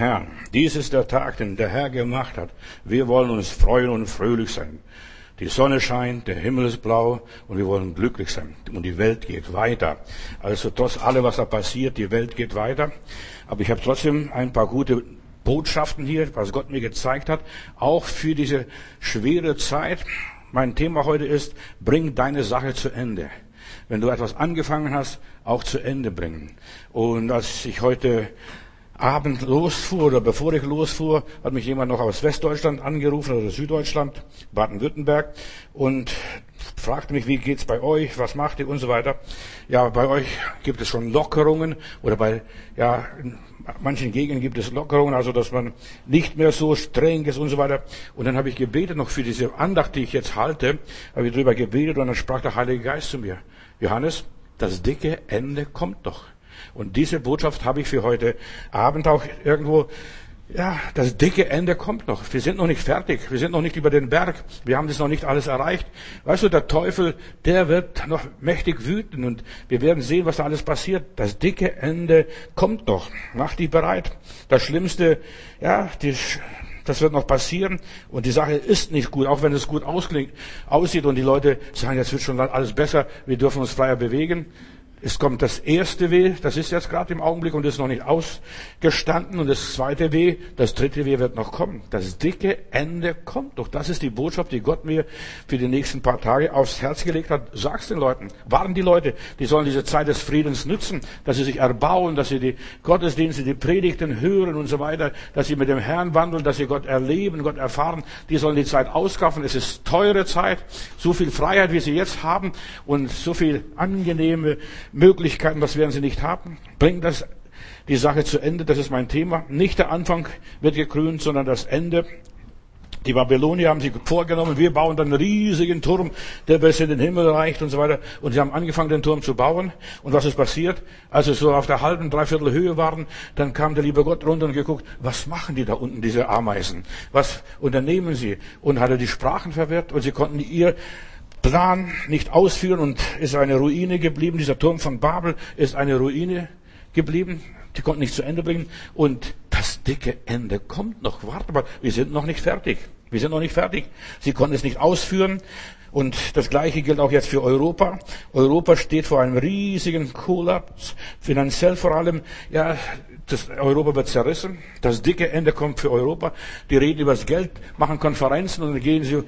Herrn. Dies ist der Tag, den der Herr gemacht hat. Wir wollen uns freuen und fröhlich sein. Die Sonne scheint, der Himmel ist blau und wir wollen glücklich sein. Und die Welt geht weiter. Also trotz allem, was da passiert, die Welt geht weiter. Aber ich habe trotzdem ein paar gute Botschaften hier, was Gott mir gezeigt hat, auch für diese schwere Zeit. Mein Thema heute ist, bring deine Sache zu Ende. Wenn du etwas angefangen hast, auch zu Ende bringen. Und als ich heute Abend losfuhr oder bevor ich losfuhr, hat mich jemand noch aus Westdeutschland angerufen oder Süddeutschland, Baden-Württemberg und fragte mich, wie geht's bei euch, was macht ihr und so weiter. Ja, bei euch gibt es schon Lockerungen oder bei, ja, in manchen Gegenden gibt es Lockerungen, also dass man nicht mehr so streng ist und so weiter. Und dann habe ich gebetet noch für diese Andacht, die ich jetzt halte, habe ich drüber gebetet und dann sprach der Heilige Geist zu mir. Johannes, das dicke Ende kommt doch. Und diese Botschaft habe ich für heute Abend auch irgendwo ja, das dicke Ende kommt noch. Wir sind noch nicht fertig. Wir sind noch nicht über den Berg. Wir haben das noch nicht alles erreicht. Weißt du, der Teufel, der wird noch mächtig wüten und wir werden sehen, was da alles passiert. Das dicke Ende kommt noch. Mach dich bereit. Das Schlimmste, ja, die, das wird noch passieren und die Sache ist nicht gut, auch wenn es gut aussieht und die Leute sagen, jetzt wird schon alles besser, wir dürfen uns freier bewegen. Es kommt das erste Weh, das ist jetzt gerade im Augenblick und ist noch nicht ausgestanden. Und das zweite Weh, das dritte Weh wird noch kommen. Das dicke Ende kommt doch. Das ist die Botschaft, die Gott mir für die nächsten paar Tage aufs Herz gelegt hat. Sag's den Leuten. Warnen die Leute. Die sollen diese Zeit des Friedens nützen, dass sie sich erbauen, dass sie die Gottesdienste, die Predigten hören und so weiter, dass sie mit dem Herrn wandeln, dass sie Gott erleben, Gott erfahren. Die sollen die Zeit auskaufen. Es ist teure Zeit. So viel Freiheit, wie sie jetzt haben und so viel angenehme Möglichkeiten, was werden sie nicht haben? Bring das, die Sache zu Ende, das ist mein Thema. Nicht der Anfang wird gekrönt, sondern das Ende. Die Babylonier haben sich vorgenommen, wir bauen dann einen riesigen Turm, der bis in den Himmel reicht und so weiter. Und sie haben angefangen, den Turm zu bauen. Und was ist passiert? Als sie so auf der halben, dreiviertel Höhe waren, dann kam der liebe Gott runter und geguckt, was machen die da unten, diese Ameisen? Was unternehmen sie? Und hat er die Sprachen verwirrt und sie konnten ihr Plan nicht ausführen und ist eine Ruine geblieben. Dieser Turm von Babel ist eine Ruine geblieben. Die konnten nicht zu Ende bringen. Und das dicke Ende kommt noch. Warte mal, wir sind noch nicht fertig. Wir sind noch nicht fertig. Sie konnten es nicht ausführen. Und das Gleiche gilt auch jetzt für Europa. Europa steht vor einem riesigen Kollaps, finanziell vor allem. Ja, das Europa wird zerrissen. Das dicke Ende kommt für Europa. Die reden über das Geld, machen Konferenzen und dann gehen sie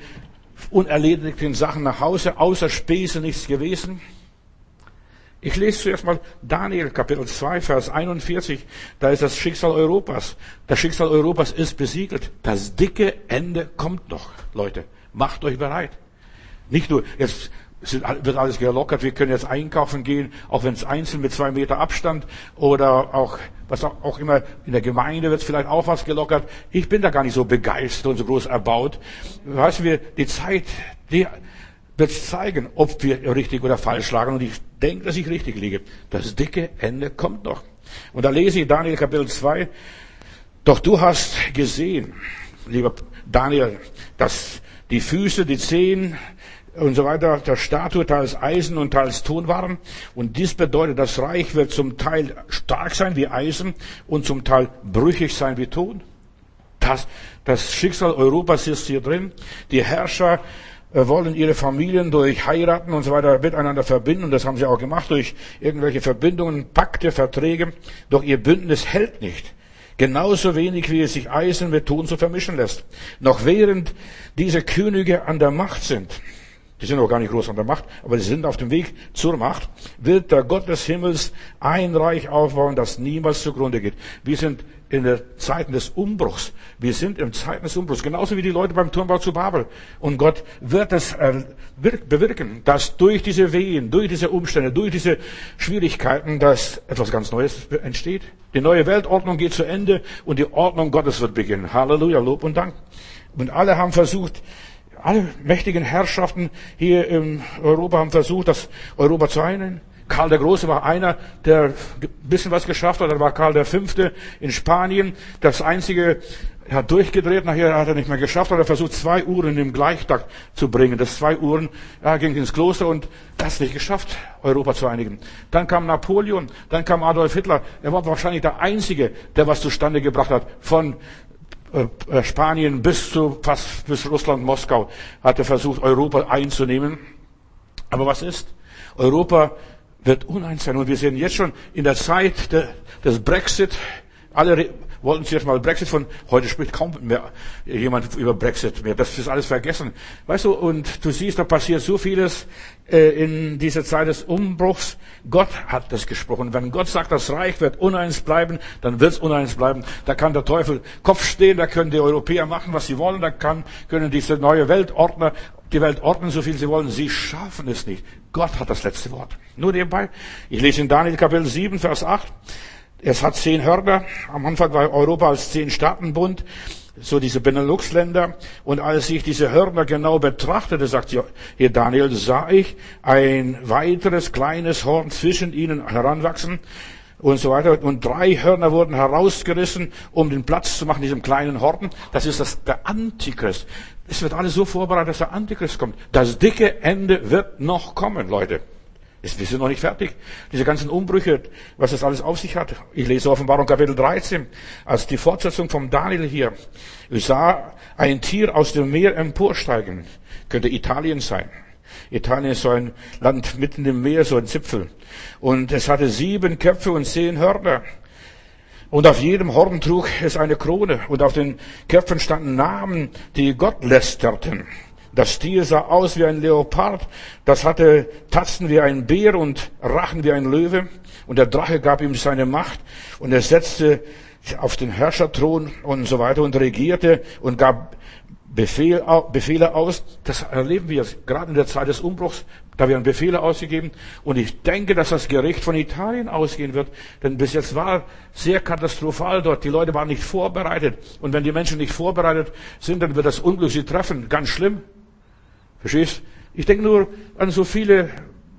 unerledigten Sachen nach Hause, außer Späße nichts gewesen. Ich lese zuerst mal Daniel Kapitel 2, Vers 41. Da ist das Schicksal Europas. Das Schicksal Europas ist besiegelt. Das dicke Ende kommt noch, Leute. Macht euch bereit. Nicht nur, jetzt wird alles gelockert, wir können jetzt einkaufen gehen, auch wenn es einzeln mit zwei Meter Abstand oder auch, was auch immer, in der Gemeinde wird vielleicht auch was gelockert. Ich bin da gar nicht so begeistert und so groß erbaut. Weißt du, die Zeit, die wird zeigen, ob wir richtig oder falsch schlagen und ich denke, dass ich richtig liege. Das dicke Ende kommt noch. Und da lese ich Daniel Kapitel 2, doch du hast gesehen, lieber Daniel, dass die Füße, die Zehen, und so weiter der Statue teils Eisen und teils Ton waren. Und dies bedeutet, das Reich wird zum Teil stark sein wie Eisen und zum Teil brüchig sein wie Ton. Das, das Schicksal Europas ist hier drin. Die Herrscher äh, wollen ihre Familien durch Heiraten und so weiter miteinander verbinden. Und das haben sie auch gemacht durch irgendwelche Verbindungen, Pakte, Verträge. Doch ihr Bündnis hält nicht. Genauso wenig wie es sich Eisen mit Ton zu vermischen lässt. Noch während diese Könige an der Macht sind, die sind auch gar nicht groß an der Macht, aber sie sind auf dem Weg zur Macht, wird der Gott des Himmels ein Reich aufbauen, das niemals zugrunde geht. Wir sind in der Zeiten des Umbruchs. Wir sind im Zeiten des Umbruchs, genauso wie die Leute beim Turmbau zu Babel. Und Gott wird es bewirken, dass durch diese Wehen, durch diese Umstände, durch diese Schwierigkeiten, dass etwas ganz Neues entsteht. Die neue Weltordnung geht zu Ende und die Ordnung Gottes wird beginnen. Halleluja, Lob und Dank. Und alle haben versucht, alle mächtigen Herrschaften hier in Europa haben versucht, das Europa zu einen. Karl der Große war einer, der ein bisschen was geschafft hat. Dann war Karl der Fünfte in Spanien. Das einzige, er hat durchgedreht, nachher hat er nicht mehr geschafft, hat er versucht, zwei Uhren im Gleichtakt zu bringen. Das zwei Uhren, er ging ins Kloster und das nicht geschafft, Europa zu einigen. Dann kam Napoleon, dann kam Adolf Hitler. Er war wahrscheinlich der Einzige, der was zustande gebracht hat. Von Spanien bis zu fast bis Russland, Moskau, hat er versucht, Europa einzunehmen. Aber was ist? Europa wird uneins sein. Und wir sehen jetzt schon in der Zeit des Brexit, alle wollten zuerst mal Brexit von, heute spricht kaum mehr jemand über Brexit mehr. Das ist alles vergessen. Weißt du, und du siehst, da passiert so vieles äh, in dieser Zeit des Umbruchs. Gott hat das gesprochen. Wenn Gott sagt, das Reich wird uneins bleiben, dann wird es uneins bleiben. Da kann der Teufel Kopf stehen, da können die Europäer machen, was sie wollen, da kann, können diese neue Weltordner die Welt ordnen, so viel sie wollen. Sie schaffen es nicht. Gott hat das letzte Wort. Nur nebenbei. Ich lese in Daniel Kapitel 7, Vers 8. Es hat zehn Hörner. Am Anfang war Europa als zehn Staatenbund, so diese Benelux-Länder. Und als ich diese Hörner genau betrachtete, sagt hier Daniel, sah ich ein weiteres kleines Horn zwischen ihnen heranwachsen und so weiter. Und drei Hörner wurden herausgerissen, um den Platz zu machen, diesem kleinen Horn. Das ist das, der Antichrist. Es wird alles so vorbereitet, dass der Antichrist kommt. Das dicke Ende wird noch kommen, Leute. Wir sind noch nicht fertig. Diese ganzen Umbrüche, was das alles auf sich hat. Ich lese Offenbarung Kapitel 13, als die Fortsetzung vom Daniel hier. Ich sah ein Tier aus dem Meer emporsteigen. Könnte Italien sein. Italien ist so ein Land mitten im Meer, so ein Zipfel. Und es hatte sieben Köpfe und zehn Hörner. Und auf jedem Horn trug es eine Krone. Und auf den Köpfen standen Namen, die Gott lästerten. Das Tier sah aus wie ein Leopard, das hatte Tatzen wie ein Bär und Rachen wie ein Löwe. Und der Drache gab ihm seine Macht und er setzte auf den Herrscherthron und so weiter und regierte und gab Befehl, Befehle aus. Das erleben wir gerade in der Zeit des Umbruchs. Da werden Befehle ausgegeben. Und ich denke, dass das Gericht von Italien ausgehen wird. Denn bis jetzt war sehr katastrophal dort. Die Leute waren nicht vorbereitet. Und wenn die Menschen nicht vorbereitet sind, dann wird das Unglück sie treffen. Ganz schlimm. Verstehst? Ich denke nur an so viele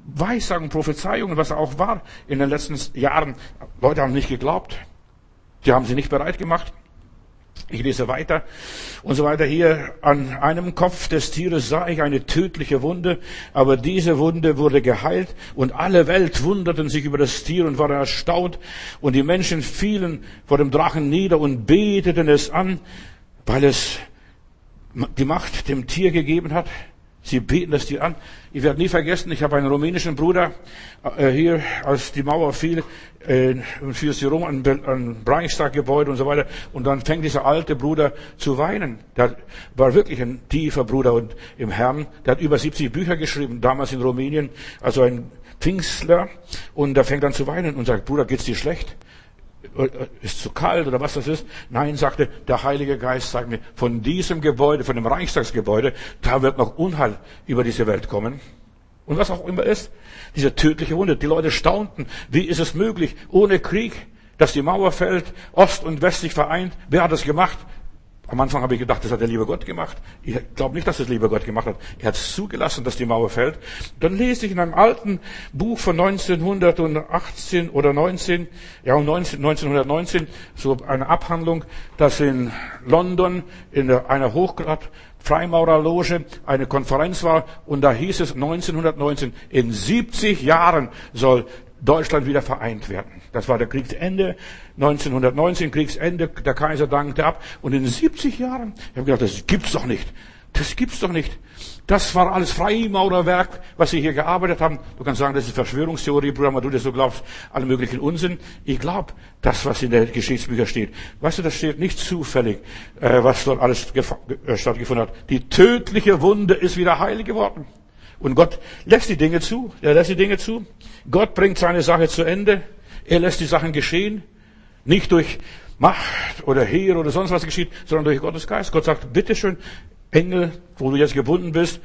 Weissagen, Prophezeiungen, was auch war in den letzten Jahren. Leute haben nicht geglaubt. Die haben sie nicht bereit gemacht. Ich lese weiter und so weiter. Hier an einem Kopf des Tieres sah ich eine tödliche Wunde, aber diese Wunde wurde geheilt und alle Welt wunderten sich über das Tier und waren erstaunt und die Menschen fielen vor dem Drachen nieder und beteten es an, weil es die Macht dem Tier gegeben hat. Sie beten das dir an. Ich werde nie vergessen, ich habe einen rumänischen Bruder äh, hier, als die Mauer fiel, äh, fiel sie rum an, an Reichstaggebäude und so weiter. Und dann fängt dieser alte Bruder zu weinen. Der war wirklich ein tiefer Bruder und im Herrn. Der hat über 70 Bücher geschrieben, damals in Rumänien, also ein Pfingstler. Und der fängt dann zu weinen und sagt, Bruder, geht's dir schlecht? Äh, ist zu kalt oder was das ist. Nein, sagte der Heilige Geist, sagt mir, von diesem Gebäude, von dem Reichstagsgebäude, da wird noch Unheil über diese Welt kommen. Und was auch immer ist, diese tödliche Wunde. Die Leute staunten, wie ist es möglich, ohne Krieg, dass die Mauer fällt, Ost und West sich vereint. Wer hat das gemacht? Am Anfang habe ich gedacht, das hat der liebe Gott gemacht. Ich glaube nicht, dass das lieber Gott gemacht hat. Er hat es zugelassen, dass die Mauer fällt. Dann lese ich in einem alten Buch von 1918 oder 19, ja 1919, so eine Abhandlung, dass in London in einer Hochgrad Freimaurerloge eine Konferenz war und da hieß es 1919, in 70 Jahren soll Deutschland wieder vereint werden. Das war der Kriegsende, 1919 Kriegsende, der Kaiser dankte ab. Und in 70 Jahren, ich habe gedacht, das gibt's doch nicht. Das gibt's doch nicht. Das war alles Freimaurerwerk, was sie hier gearbeitet haben. Du kannst sagen, das ist Verschwörungstheorie, Bruder, du das so glaubst, alle möglichen Unsinn. Ich glaube, das, was in der Geschichtsbücher steht. Weißt du, das steht nicht zufällig, äh, was dort alles äh, stattgefunden hat. Die tödliche Wunde ist wieder heil geworden. Und Gott lässt die Dinge zu. Er lässt die Dinge zu. Gott bringt seine Sache zu Ende. Er lässt die Sachen geschehen. Nicht durch Macht oder Heer oder sonst was geschieht, sondern durch Gottes Geist. Gott sagt, bitteschön, Engel, wo du jetzt gebunden bist,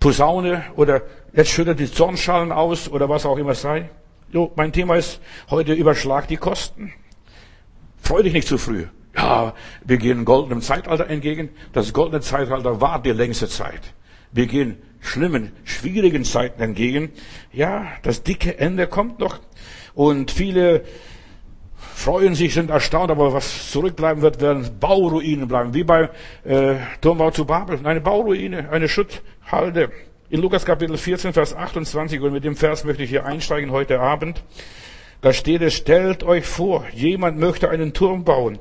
Posaune oder jetzt schüttet die Zornschalen aus oder was auch immer sei. Jo, mein Thema ist heute überschlag die Kosten. Freu dich nicht zu früh. Ja, wir gehen goldenen Zeitalter entgegen. Das goldene Zeitalter war die längste Zeit. Wir gehen schlimmen, schwierigen Zeiten entgegen. Ja, das dicke Ende kommt noch. Und viele freuen sich, sind erstaunt, aber was zurückbleiben wird, werden Bauruinen bleiben, wie bei äh, Turmbau zu Babel. Eine Bauruine, eine Schutthalde. In Lukas Kapitel 14, Vers 28, und mit dem Vers möchte ich hier einsteigen heute Abend. Da steht es, stellt euch vor, jemand möchte einen Turm bauen.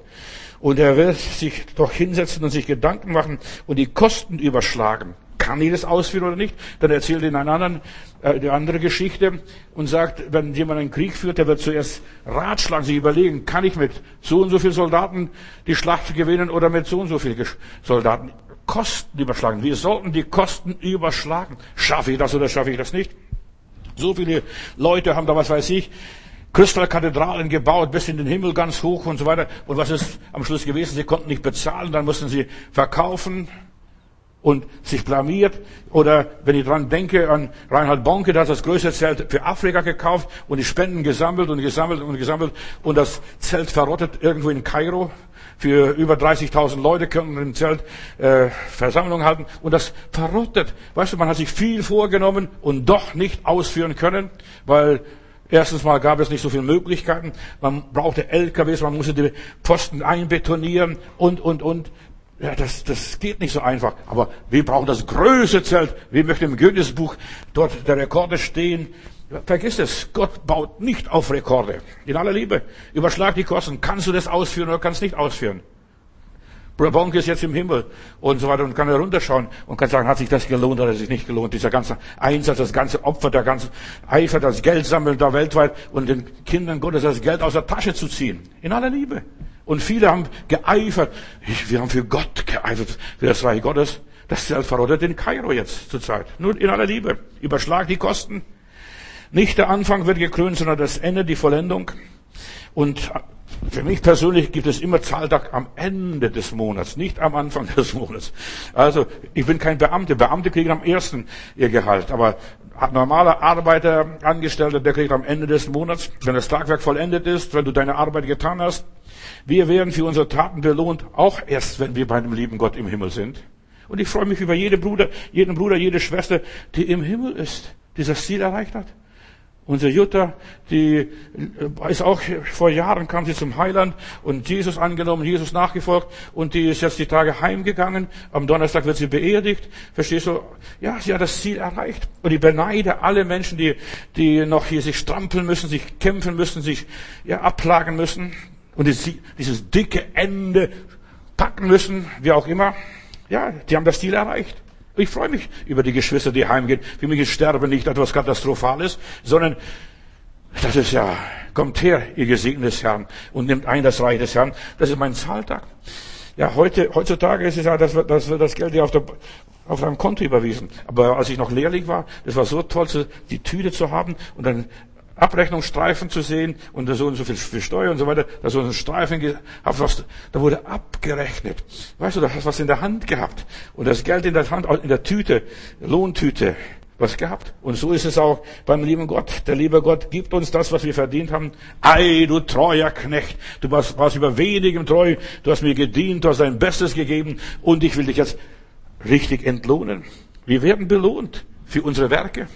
Und er will sich doch hinsetzen und sich Gedanken machen und die Kosten überschlagen. Kann ich das ausführen oder nicht? Dann erzählt ihn einen anderen, äh, eine andere Geschichte und sagt, wenn jemand einen Krieg führt, der wird zuerst ratschlagen, sich überlegen, kann ich mit so und so vielen Soldaten die Schlacht gewinnen oder mit so und so vielen Soldaten Kosten überschlagen. Wir sollten die Kosten überschlagen. Schaffe ich das oder schaffe ich das nicht? So viele Leute haben da, was weiß ich, Kristallkathedralen gebaut, bis in den Himmel ganz hoch und so weiter. Und was ist am Schluss gewesen? Sie konnten nicht bezahlen, dann mussten sie verkaufen und sich blamiert. Oder wenn ich dran denke an Reinhard Bonke, der hat das größte Zelt für Afrika gekauft und die Spenden gesammelt und gesammelt und gesammelt und das Zelt verrottet irgendwo in Kairo. Für über 30.000 Leute können im Zelt äh, Versammlung halten und das verrottet. Weißt du, man hat sich viel vorgenommen und doch nicht ausführen können, weil Erstens mal gab es nicht so viele Möglichkeiten. Man brauchte LKWs, man musste die Pfosten einbetonieren und, und, und. Ja, das, das geht nicht so einfach. Aber wir brauchen das größte Zelt. Wir möchten im Guinness-Buch dort der Rekorde stehen. Vergiss es. Gott baut nicht auf Rekorde. In aller Liebe. Überschlag die Kosten. Kannst du das ausführen oder kannst nicht ausführen? Bruder ist jetzt im Himmel und so weiter und kann herunterschauen und kann sagen, hat sich das gelohnt oder hat sich nicht gelohnt? Dieser ganze Einsatz, das ganze Opfer, der ganze Eifer, das Geld sammeln da weltweit und den Kindern Gottes das Geld aus der Tasche zu ziehen. In aller Liebe. Und viele haben geeifert. Wir haben für Gott geeifert, für das Reich Gottes. Das verrottet in Kairo jetzt zurzeit. Nur in aller Liebe. Überschlag die Kosten. Nicht der Anfang wird gekrönt, sondern das Ende, die Vollendung. Und für mich persönlich gibt es immer Zahltag am Ende des Monats, nicht am Anfang des Monats. Also ich bin kein Beamter. Beamte kriegen am ersten ihr Gehalt, aber normaler Arbeiter, Angestellter, der kriegt am Ende des Monats, wenn das Tagwerk vollendet ist, wenn du deine Arbeit getan hast. Wir werden für unsere Taten belohnt, auch erst, wenn wir bei dem lieben Gott im Himmel sind. Und ich freue mich über jeden Bruder, jeden Bruder, jede Schwester, die im Himmel ist, die das Ziel erreicht hat. Unsere Jutta, die äh, ist auch vor Jahren kam sie zum Heiland und Jesus angenommen, Jesus nachgefolgt und die ist jetzt die Tage heimgegangen. Am Donnerstag wird sie beerdigt. Verstehst du? Ja, sie hat das Ziel erreicht. Und ich beneide alle Menschen, die, die noch hier sich strampeln müssen, sich kämpfen müssen, sich ja, abplagen müssen und dieses dicke Ende packen müssen, wie auch immer. Ja, die haben das Ziel erreicht. Ich freue mich über die Geschwister, die heimgehen. Für mich ist Sterben nicht etwas Katastrophales, sondern das ist ja, kommt her, ihr gesegnetes Herrn, und nimmt ein das Reich des Herrn. Das ist mein Zahltag. Ja, heute, heutzutage ist es ja, dass wird, das, wird das Geld ja auf, der, auf einem Konto überwiesen. Aber als ich noch Lehrling war, das war so toll, die Tüte zu haben und dann Abrechnungsstreifen zu sehen und so und so viel für Steuer und so weiter, da so ein Streifen gehabt, was, da wurde abgerechnet. Weißt du, da hast du was in der Hand gehabt und das Geld in der Hand, in der Tüte, Lohntüte, was gehabt. Und so ist es auch beim lieben Gott. Der liebe Gott gibt uns das, was wir verdient haben. Ei, du treuer Knecht, du warst, warst über wenigem treu, du hast mir gedient, du hast dein Bestes gegeben und ich will dich jetzt richtig entlohnen. Wir werden belohnt für unsere Werke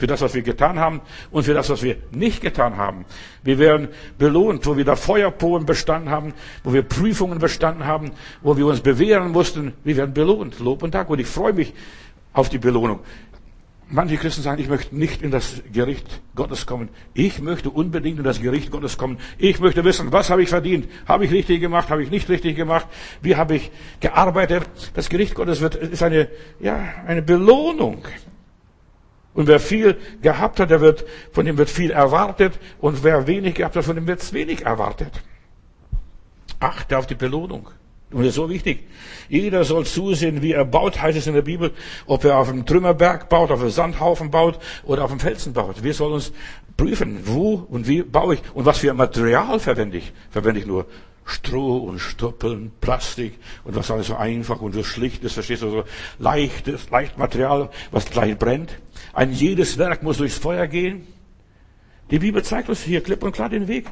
für das, was wir getan haben und für das, was wir nicht getan haben. Wir werden belohnt, wo wir da Feuerproben bestanden haben, wo wir Prüfungen bestanden haben, wo wir uns bewähren mussten. Wir werden belohnt. Lob und Dank. Und ich freue mich auf die Belohnung. Manche Christen sagen, ich möchte nicht in das Gericht Gottes kommen. Ich möchte unbedingt in das Gericht Gottes kommen. Ich möchte wissen, was habe ich verdient? Habe ich richtig gemacht? Habe ich nicht richtig gemacht? Wie habe ich gearbeitet? Das Gericht Gottes wird, ist eine, ja, eine Belohnung. Und wer viel gehabt hat, der wird, von dem wird viel erwartet. Und wer wenig gehabt hat, von dem wird wenig erwartet. Achte auf die Belohnung. Und das ist so wichtig. Jeder soll zusehen, wie er baut, heißt es in der Bibel, ob er auf einem Trümmerberg baut, auf einem Sandhaufen baut oder auf einem Felsen baut. Wir sollen uns prüfen, wo und wie baue ich und was für Material verwende ich. Verwende ich nur Stroh und Stoppeln, Plastik und was alles so einfach und so schlicht ist, verstehst du, so leichtes, leicht Material, was gleich brennt. Ein jedes Werk muss durchs Feuer gehen. Die Bibel zeigt uns hier klipp und klar den Weg.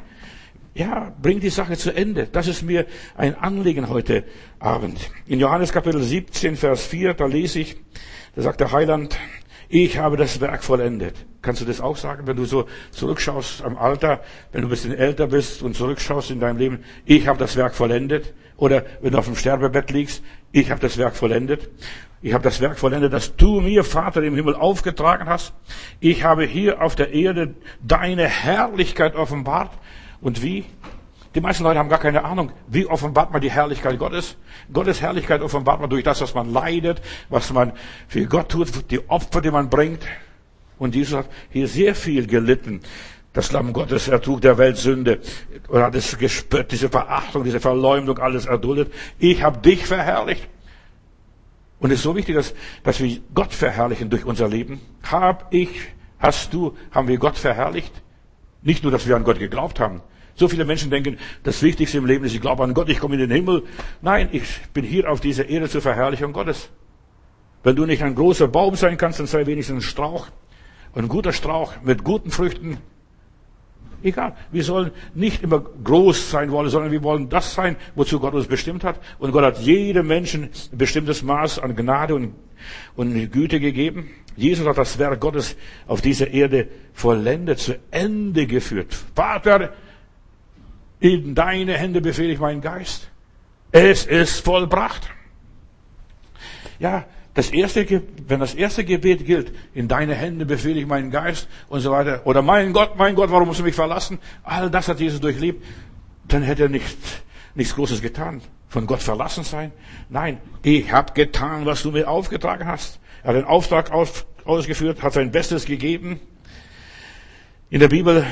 ja, bring die Sache zu Ende. Das ist mir ein Anliegen heute Abend. In Johannes Kapitel 17, Vers 4, da lese ich, da sagt der Heiland, ich habe das Werk vollendet. Kannst du das auch sagen, wenn du so zurückschaust am Alter, wenn du ein bisschen älter bist und zurückschaust in deinem Leben, ich habe das Werk vollendet? Oder wenn du auf dem Sterbebett liegst, ich habe das Werk vollendet. Ich habe das Werk vollendet, das du mir, Vater im Himmel, aufgetragen hast. Ich habe hier auf der Erde deine Herrlichkeit offenbart. Und wie? Die meisten Leute haben gar keine Ahnung, wie offenbart man die Herrlichkeit Gottes. Gottes Herrlichkeit offenbart man durch das, was man leidet, was man für Gott tut, die Opfer, die man bringt. Und Jesus hat hier sehr viel gelitten. Das Lamm Gottes ertrug der Welt Sünde und hat es gespürt, diese Verachtung, diese Verleumdung, alles erduldet. Ich habe dich verherrlicht. Und es ist so wichtig, dass, dass wir Gott verherrlichen durch unser Leben. Hab ich, hast du, haben wir Gott verherrlicht? Nicht nur, dass wir an Gott geglaubt haben. So viele Menschen denken, das Wichtigste im Leben ist, ich glaube an Gott, ich komme in den Himmel. Nein, ich bin hier auf dieser Erde zur Verherrlichung Gottes. Wenn du nicht ein großer Baum sein kannst, dann sei wenigstens ein Strauch. Ein guter Strauch mit guten Früchten. Egal. Wir sollen nicht immer groß sein wollen, sondern wir wollen das sein, wozu Gott uns bestimmt hat. Und Gott hat jedem Menschen ein bestimmtes Maß an Gnade und, und Güte gegeben. Jesus hat das Werk Gottes auf dieser Erde vollendet, zu Ende geführt. Vater, in deine Hände befehle ich meinen Geist. Es ist vollbracht. Ja, das erste, wenn das erste Gebet gilt, in deine Hände befehle ich meinen Geist und so weiter, oder mein Gott, mein Gott, warum musst du mich verlassen? All das hat Jesus durchlebt. Dann hätte er nicht, nichts Großes getan. Von Gott verlassen sein? Nein, ich habe getan, was du mir aufgetragen hast. Er hat den Auftrag aus, ausgeführt, hat sein Bestes gegeben. In der Bibel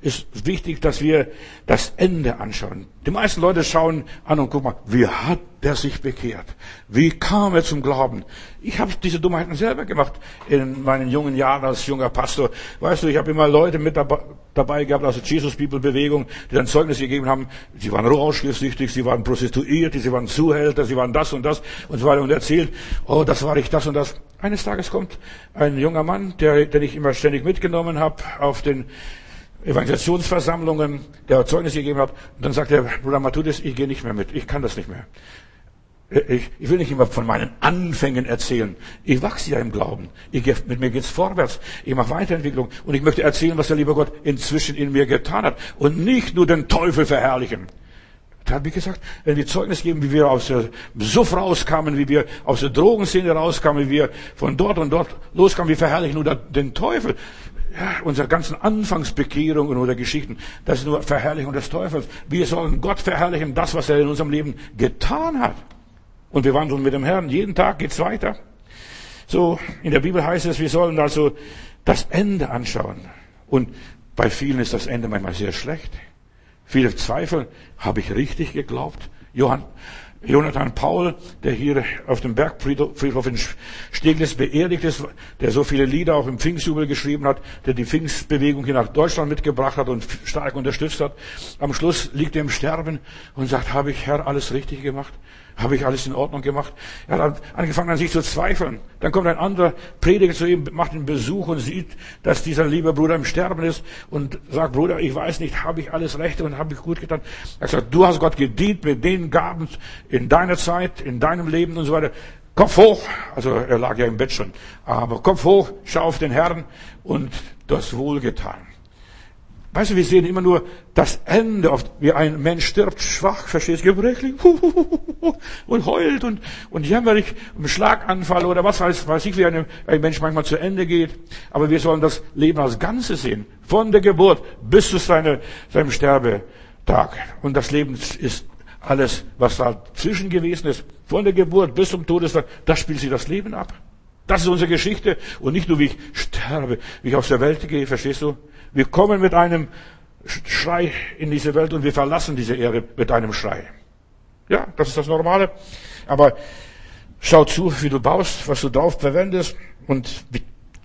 ist wichtig, dass wir das Ende anschauen. Die meisten Leute schauen an und gucken mal, wie hat der sich bekehrt? Wie kam er zum Glauben? Ich habe diese Dummheiten selber gemacht in meinen jungen Jahren als junger Pastor. Weißt du, ich habe immer Leute mit dabei, gehabt aus der Jesus People Bewegung, die dann Zeugnis gegeben haben, sie waren rauschgiftsüchtig, sie waren prostituiert, sie waren Zuhälter, sie waren das und das und so weiter und erzählt, oh, das war ich, das und das. Eines Tages kommt ein junger Mann, der, den ich immer ständig mitgenommen habe auf den Evangelisationsversammlungen, der Zeugnis gegeben hat. Und dann sagt der Bruder Matthäus, ich gehe nicht mehr mit, ich kann das nicht mehr. Ich, ich, will nicht immer von meinen Anfängen erzählen. Ich wachse ja im Glauben. Ich, mit mir geht's vorwärts. Ich mache Weiterentwicklung. Und ich möchte erzählen, was der liebe Gott inzwischen in mir getan hat. Und nicht nur den Teufel verherrlichen. Da habe ich gesagt, wenn wir Zeugnis geben, wie wir aus der Suff rauskamen, wie wir aus der Drogenszene rauskamen, wie wir von dort und dort loskamen, wir verherrlichen nur den Teufel unsere ganzen Anfangsbekehrungen oder Geschichten, das ist nur Verherrlichung des Teufels. Wir sollen Gott verherrlichen, das, was er in unserem Leben getan hat. Und wir wandeln mit dem Herrn. Jeden Tag geht's weiter. So, in der Bibel heißt es, wir sollen also das Ende anschauen. Und bei vielen ist das Ende manchmal sehr schlecht. Viele zweifeln, habe ich richtig geglaubt? Johann, Jonathan Paul, der hier auf dem Bergfriedhof in Steglitz beerdigt ist, der so viele Lieder auch im Pfingstjubel geschrieben hat, der die Pfingstbewegung hier nach Deutschland mitgebracht hat und stark unterstützt hat. Am Schluss liegt er im Sterben und sagt, habe ich Herr alles richtig gemacht? Habe ich alles in Ordnung gemacht? Er hat angefangen an sich zu zweifeln. Dann kommt ein anderer Prediger zu ihm, macht einen Besuch und sieht, dass dieser liebe Bruder im Sterben ist und sagt, Bruder, ich weiß nicht, habe ich alles recht und habe ich gut getan? Er sagt, du hast Gott gedient mit den Gaben in deiner Zeit, in deinem Leben und so weiter. Kopf hoch, also er lag ja im Bett schon, aber Kopf hoch, schau auf den Herrn und das wohlgetan. Weißt du, wir sehen immer nur das Ende, oft, wie ein Mensch stirbt, schwach, verstehst, gebrechlich, und heult und, und jämmerlich, um Schlaganfall oder was weiß, weiß ich, wie ein, ein Mensch manchmal zu Ende geht. Aber wir sollen das Leben als Ganzes sehen. Von der Geburt bis zu seine, seinem Sterbetag. Und das Leben ist alles, was dazwischen gewesen ist. Von der Geburt bis zum Todestag, das spielt sich das Leben ab. Das ist unsere Geschichte. Und nicht nur, wie ich sterbe, wie ich aus der Welt gehe, verstehst du? Wir kommen mit einem Schrei in diese Welt und wir verlassen diese Erde mit einem Schrei. Ja, das ist das Normale. Aber schau zu, wie du baust, was du drauf verwendest und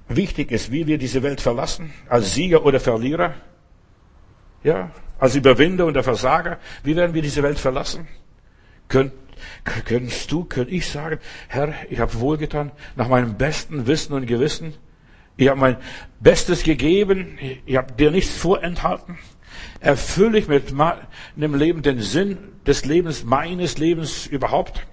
wichtig ist, wie wir diese Welt verlassen, als Sieger oder Verlierer. Ja, als Überwinder und der Versager. Wie werden wir diese Welt verlassen? Könnt, könntest du, könnte ich sagen, Herr, ich habe wohlgetan, nach meinem besten Wissen und Gewissen. Ich habe mein Bestes gegeben. Ich habe dir nichts vorenthalten. Erfülle ich mit meinem Leben den Sinn des Lebens, meines Lebens überhaupt?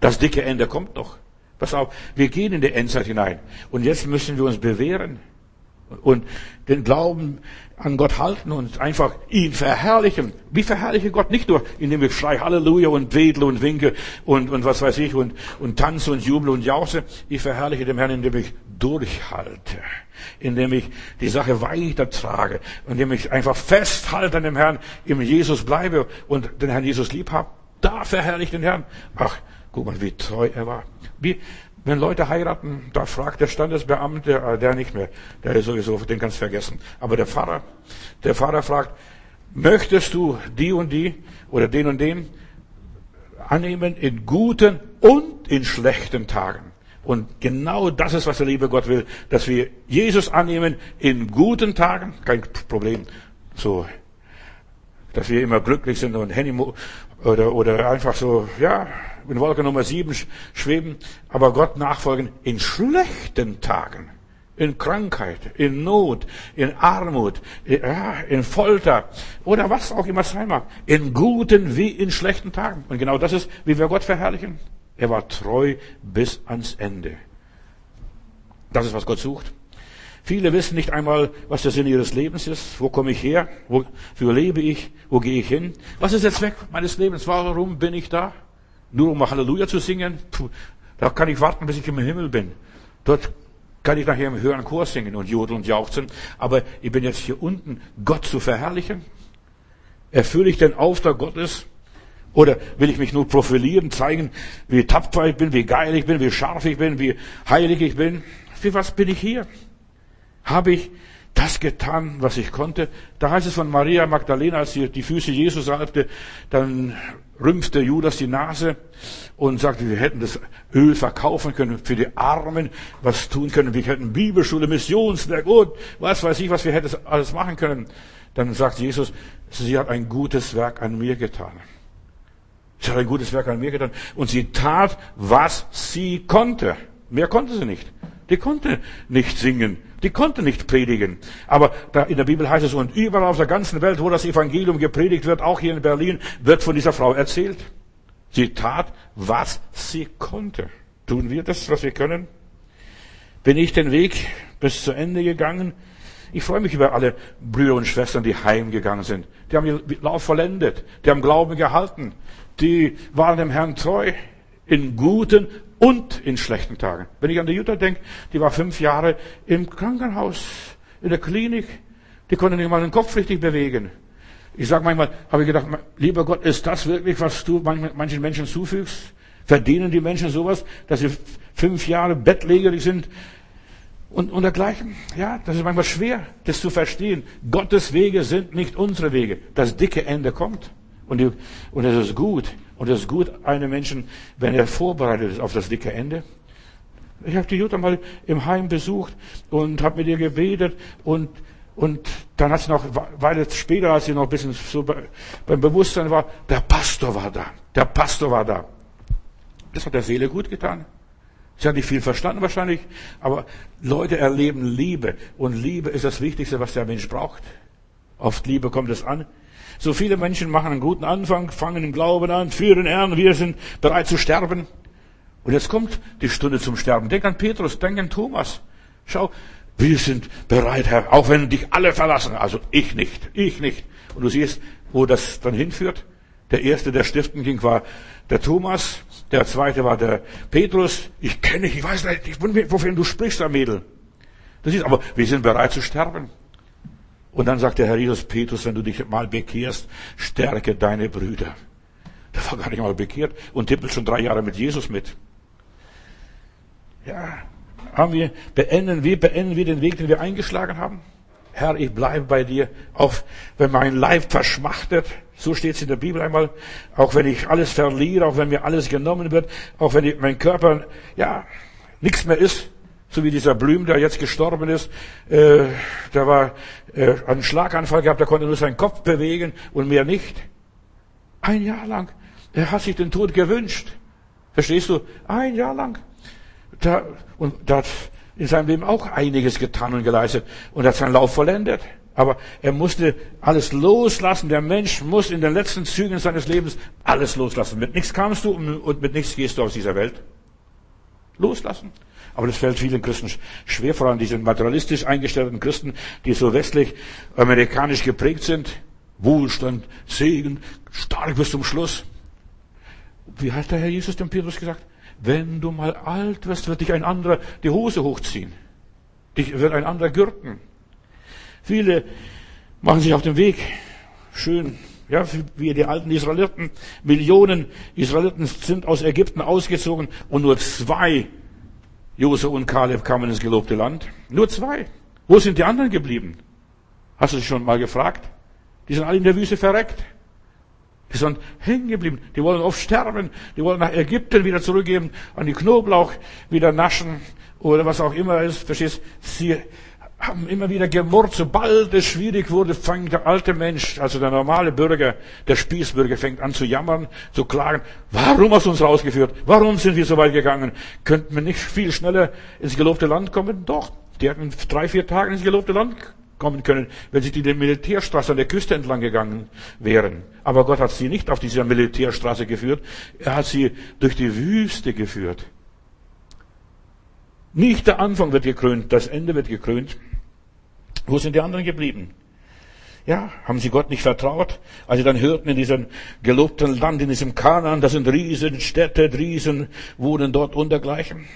Das dicke Ende kommt noch. Pass auf, wir gehen in die Endzeit hinein. Und jetzt müssen wir uns bewähren und den Glauben an Gott halten und einfach ihn verherrlichen. Wie verherrliche Gott? Nicht nur, indem ich schrei Halleluja und wedle und winke und, und was weiß ich und, und tanze und juble und jauchze. Ich verherrliche den Herrn, indem ich durchhalte, indem ich die Sache weitertrage, indem ich einfach festhalte an dem Herrn, im Jesus bleibe und den Herrn Jesus lieb habe. Da verherrliche ich den Herrn. Ach, guck mal, wie treu er war. Wie, wenn Leute heiraten, da fragt der Standesbeamte, äh, der nicht mehr, der ist sowieso, den kannst du vergessen. Aber der Pfarrer, der Pfarrer fragt, möchtest du die und die oder den und den annehmen in guten und in schlechten Tagen? Und genau das ist, was der liebe Gott will, dass wir Jesus annehmen in guten Tagen, kein Problem, so, dass wir immer glücklich sind und Handy oder, oder einfach so, ja, in Wolke Nummer sieben schweben, aber Gott nachfolgen in schlechten Tagen, in Krankheit, in Not, in Armut, in Folter oder was auch immer sein mag, in guten wie in schlechten Tagen. Und genau das ist, wie wir Gott verherrlichen. Er war treu bis ans Ende. Das ist, was Gott sucht. Viele wissen nicht einmal, was der Sinn ihres Lebens ist. Wo komme ich her? Wofür lebe ich? Wo gehe ich hin? Was ist der Zweck meines Lebens? Warum bin ich da? Nur um Halleluja zu singen, puh, da kann ich warten, bis ich im Himmel bin. Dort kann ich nachher im höheren Chor singen und jodeln und jauchzen. Aber ich bin jetzt hier unten, Gott zu verherrlichen. Erfülle ich den Auftrag Gottes? Oder will ich mich nur profilieren, zeigen, wie tapfer ich bin, wie geil ich bin, wie scharf ich bin, wie heilig ich bin? Für was bin ich hier? Habe ich das getan, was ich konnte? Da heißt es von Maria Magdalena, als sie die Füße Jesus salbte, dann rümpfte Judas die Nase und sagte, wir hätten das Öl verkaufen können für die Armen, was tun können, wir hätten Bibelschule, Missionswerk und was weiß ich, was wir hätten alles machen können. Dann sagt Jesus, sie hat ein gutes Werk an mir getan. Sie hat ein gutes Werk an mir getan und sie tat, was sie konnte. Mehr konnte sie nicht. Die konnte nicht singen. Die konnte nicht predigen. Aber in der Bibel heißt es, und überall auf der ganzen Welt, wo das Evangelium gepredigt wird, auch hier in Berlin, wird von dieser Frau erzählt. Sie tat, was sie konnte. Tun wir das, was wir können? Bin ich den Weg bis zu Ende gegangen? Ich freue mich über alle Brüder und Schwestern, die heimgegangen sind. Die haben ihren Lauf vollendet. Die haben Glauben gehalten. Die waren dem Herrn treu in guten und in schlechten Tagen. Wenn ich an die Jutta denke, die war fünf Jahre im Krankenhaus, in der Klinik, die konnte nicht mal den Kopf richtig bewegen. Ich sage manchmal, habe ich gedacht, lieber Gott, ist das wirklich, was du manchen Menschen zufügst? Verdienen die Menschen sowas, dass sie fünf Jahre bettlägerig sind und, und dergleichen? Ja, das ist manchmal schwer, das zu verstehen. Gottes Wege sind nicht unsere Wege. Das dicke Ende kommt. Und, die, und es ist gut. Und es ist gut, einem Menschen, wenn er vorbereitet ist auf das dicke Ende. Ich habe die Jutta mal im Heim besucht und habe mit ihr gebetet und und dann hat sie noch, weil später, als sie noch ein bisschen so beim Bewusstsein war, der Pastor war da. Der Pastor war da. Das hat der Seele gut getan. Sie hat nicht viel verstanden wahrscheinlich, aber Leute erleben Liebe. Und Liebe ist das Wichtigste, was der Mensch braucht. Oft Liebe kommt es an. So viele Menschen machen einen guten Anfang, fangen im Glauben an, führen Herrn, wir sind bereit zu sterben. Und jetzt kommt die Stunde zum Sterben. Denk an Petrus, denk an Thomas. Schau, wir sind bereit, Herr, auch wenn dich alle verlassen. Also ich nicht, ich nicht. Und du siehst, wo das dann hinführt. Der erste, der stiften ging, war der Thomas. Der zweite war der Petrus. Ich kenne dich, ich weiß nicht, wofür du sprichst, Mädel. Das ist, aber wir sind bereit zu sterben. Und dann sagt der Herr Jesus, Petrus, wenn du dich mal bekehrst, stärke deine Brüder. Der war gar nicht mal bekehrt und tippelt schon drei Jahre mit Jesus mit. Ja, haben wir, beenden wir, beenden wir den Weg, den wir eingeschlagen haben? Herr, ich bleibe bei dir, auch wenn mein Leib verschmachtet, so steht es in der Bibel einmal, auch wenn ich alles verliere, auch wenn mir alles genommen wird, auch wenn ich, mein Körper, ja, nichts mehr ist, so wie dieser Blüm, der jetzt gestorben ist, äh, der war äh, einen Schlaganfall gehabt, der konnte nur seinen Kopf bewegen und mehr nicht. Ein Jahr lang. Er hat sich den Tod gewünscht. Verstehst du? Ein Jahr lang. Da, und da hat in seinem Leben auch einiges getan und geleistet und hat seinen Lauf vollendet. Aber er musste alles loslassen. Der Mensch muss in den letzten Zügen seines Lebens alles loslassen. Mit nichts kamst du und mit nichts gehst du aus dieser Welt. Loslassen. Aber das fällt vielen Christen schwer, vor allem diesen materialistisch eingestellten Christen, die so westlich amerikanisch geprägt sind. Wohlstand, Segen, stark bis zum Schluss. Wie hat der Herr Jesus dem Petrus gesagt? Wenn du mal alt wirst, wird dich ein anderer die Hose hochziehen. Dich wird ein anderer gürten. Viele machen sich auf den Weg. Schön. Ja, wie die alten Israeliten. Millionen Israeliten sind aus Ägypten ausgezogen und nur zwei, Jose und Kaleb, kamen ins gelobte Land. Nur zwei. Wo sind die anderen geblieben? Hast du dich schon mal gefragt? Die sind alle in der Wüste verreckt. Die sind hängen geblieben. Die wollen oft sterben. Die wollen nach Ägypten wieder zurückgeben, an die Knoblauch wieder naschen oder was auch immer ist. Verstehst? Sie haben immer wieder gemurrt. Sobald es schwierig wurde, fängt der alte Mensch, also der normale Bürger, der Spießbürger, fängt an zu jammern, zu klagen. Warum hast du uns rausgeführt? Warum sind wir so weit gegangen? Könnten wir nicht viel schneller ins gelobte Land kommen? Doch. Die hätten drei, vier Tage ins gelobte Land kommen können, wenn sie die Militärstraße an der Küste entlang gegangen wären. Aber Gott hat sie nicht auf dieser Militärstraße geführt. Er hat sie durch die Wüste geführt. Nicht der Anfang wird gekrönt, das Ende wird gekrönt. Wo sind die anderen geblieben? Ja, haben sie Gott nicht vertraut? Als sie dann hörten in diesem gelobten Land, in diesem Kanaan, das sind Riesenstädte, Riesen wohnen dort untergleichen.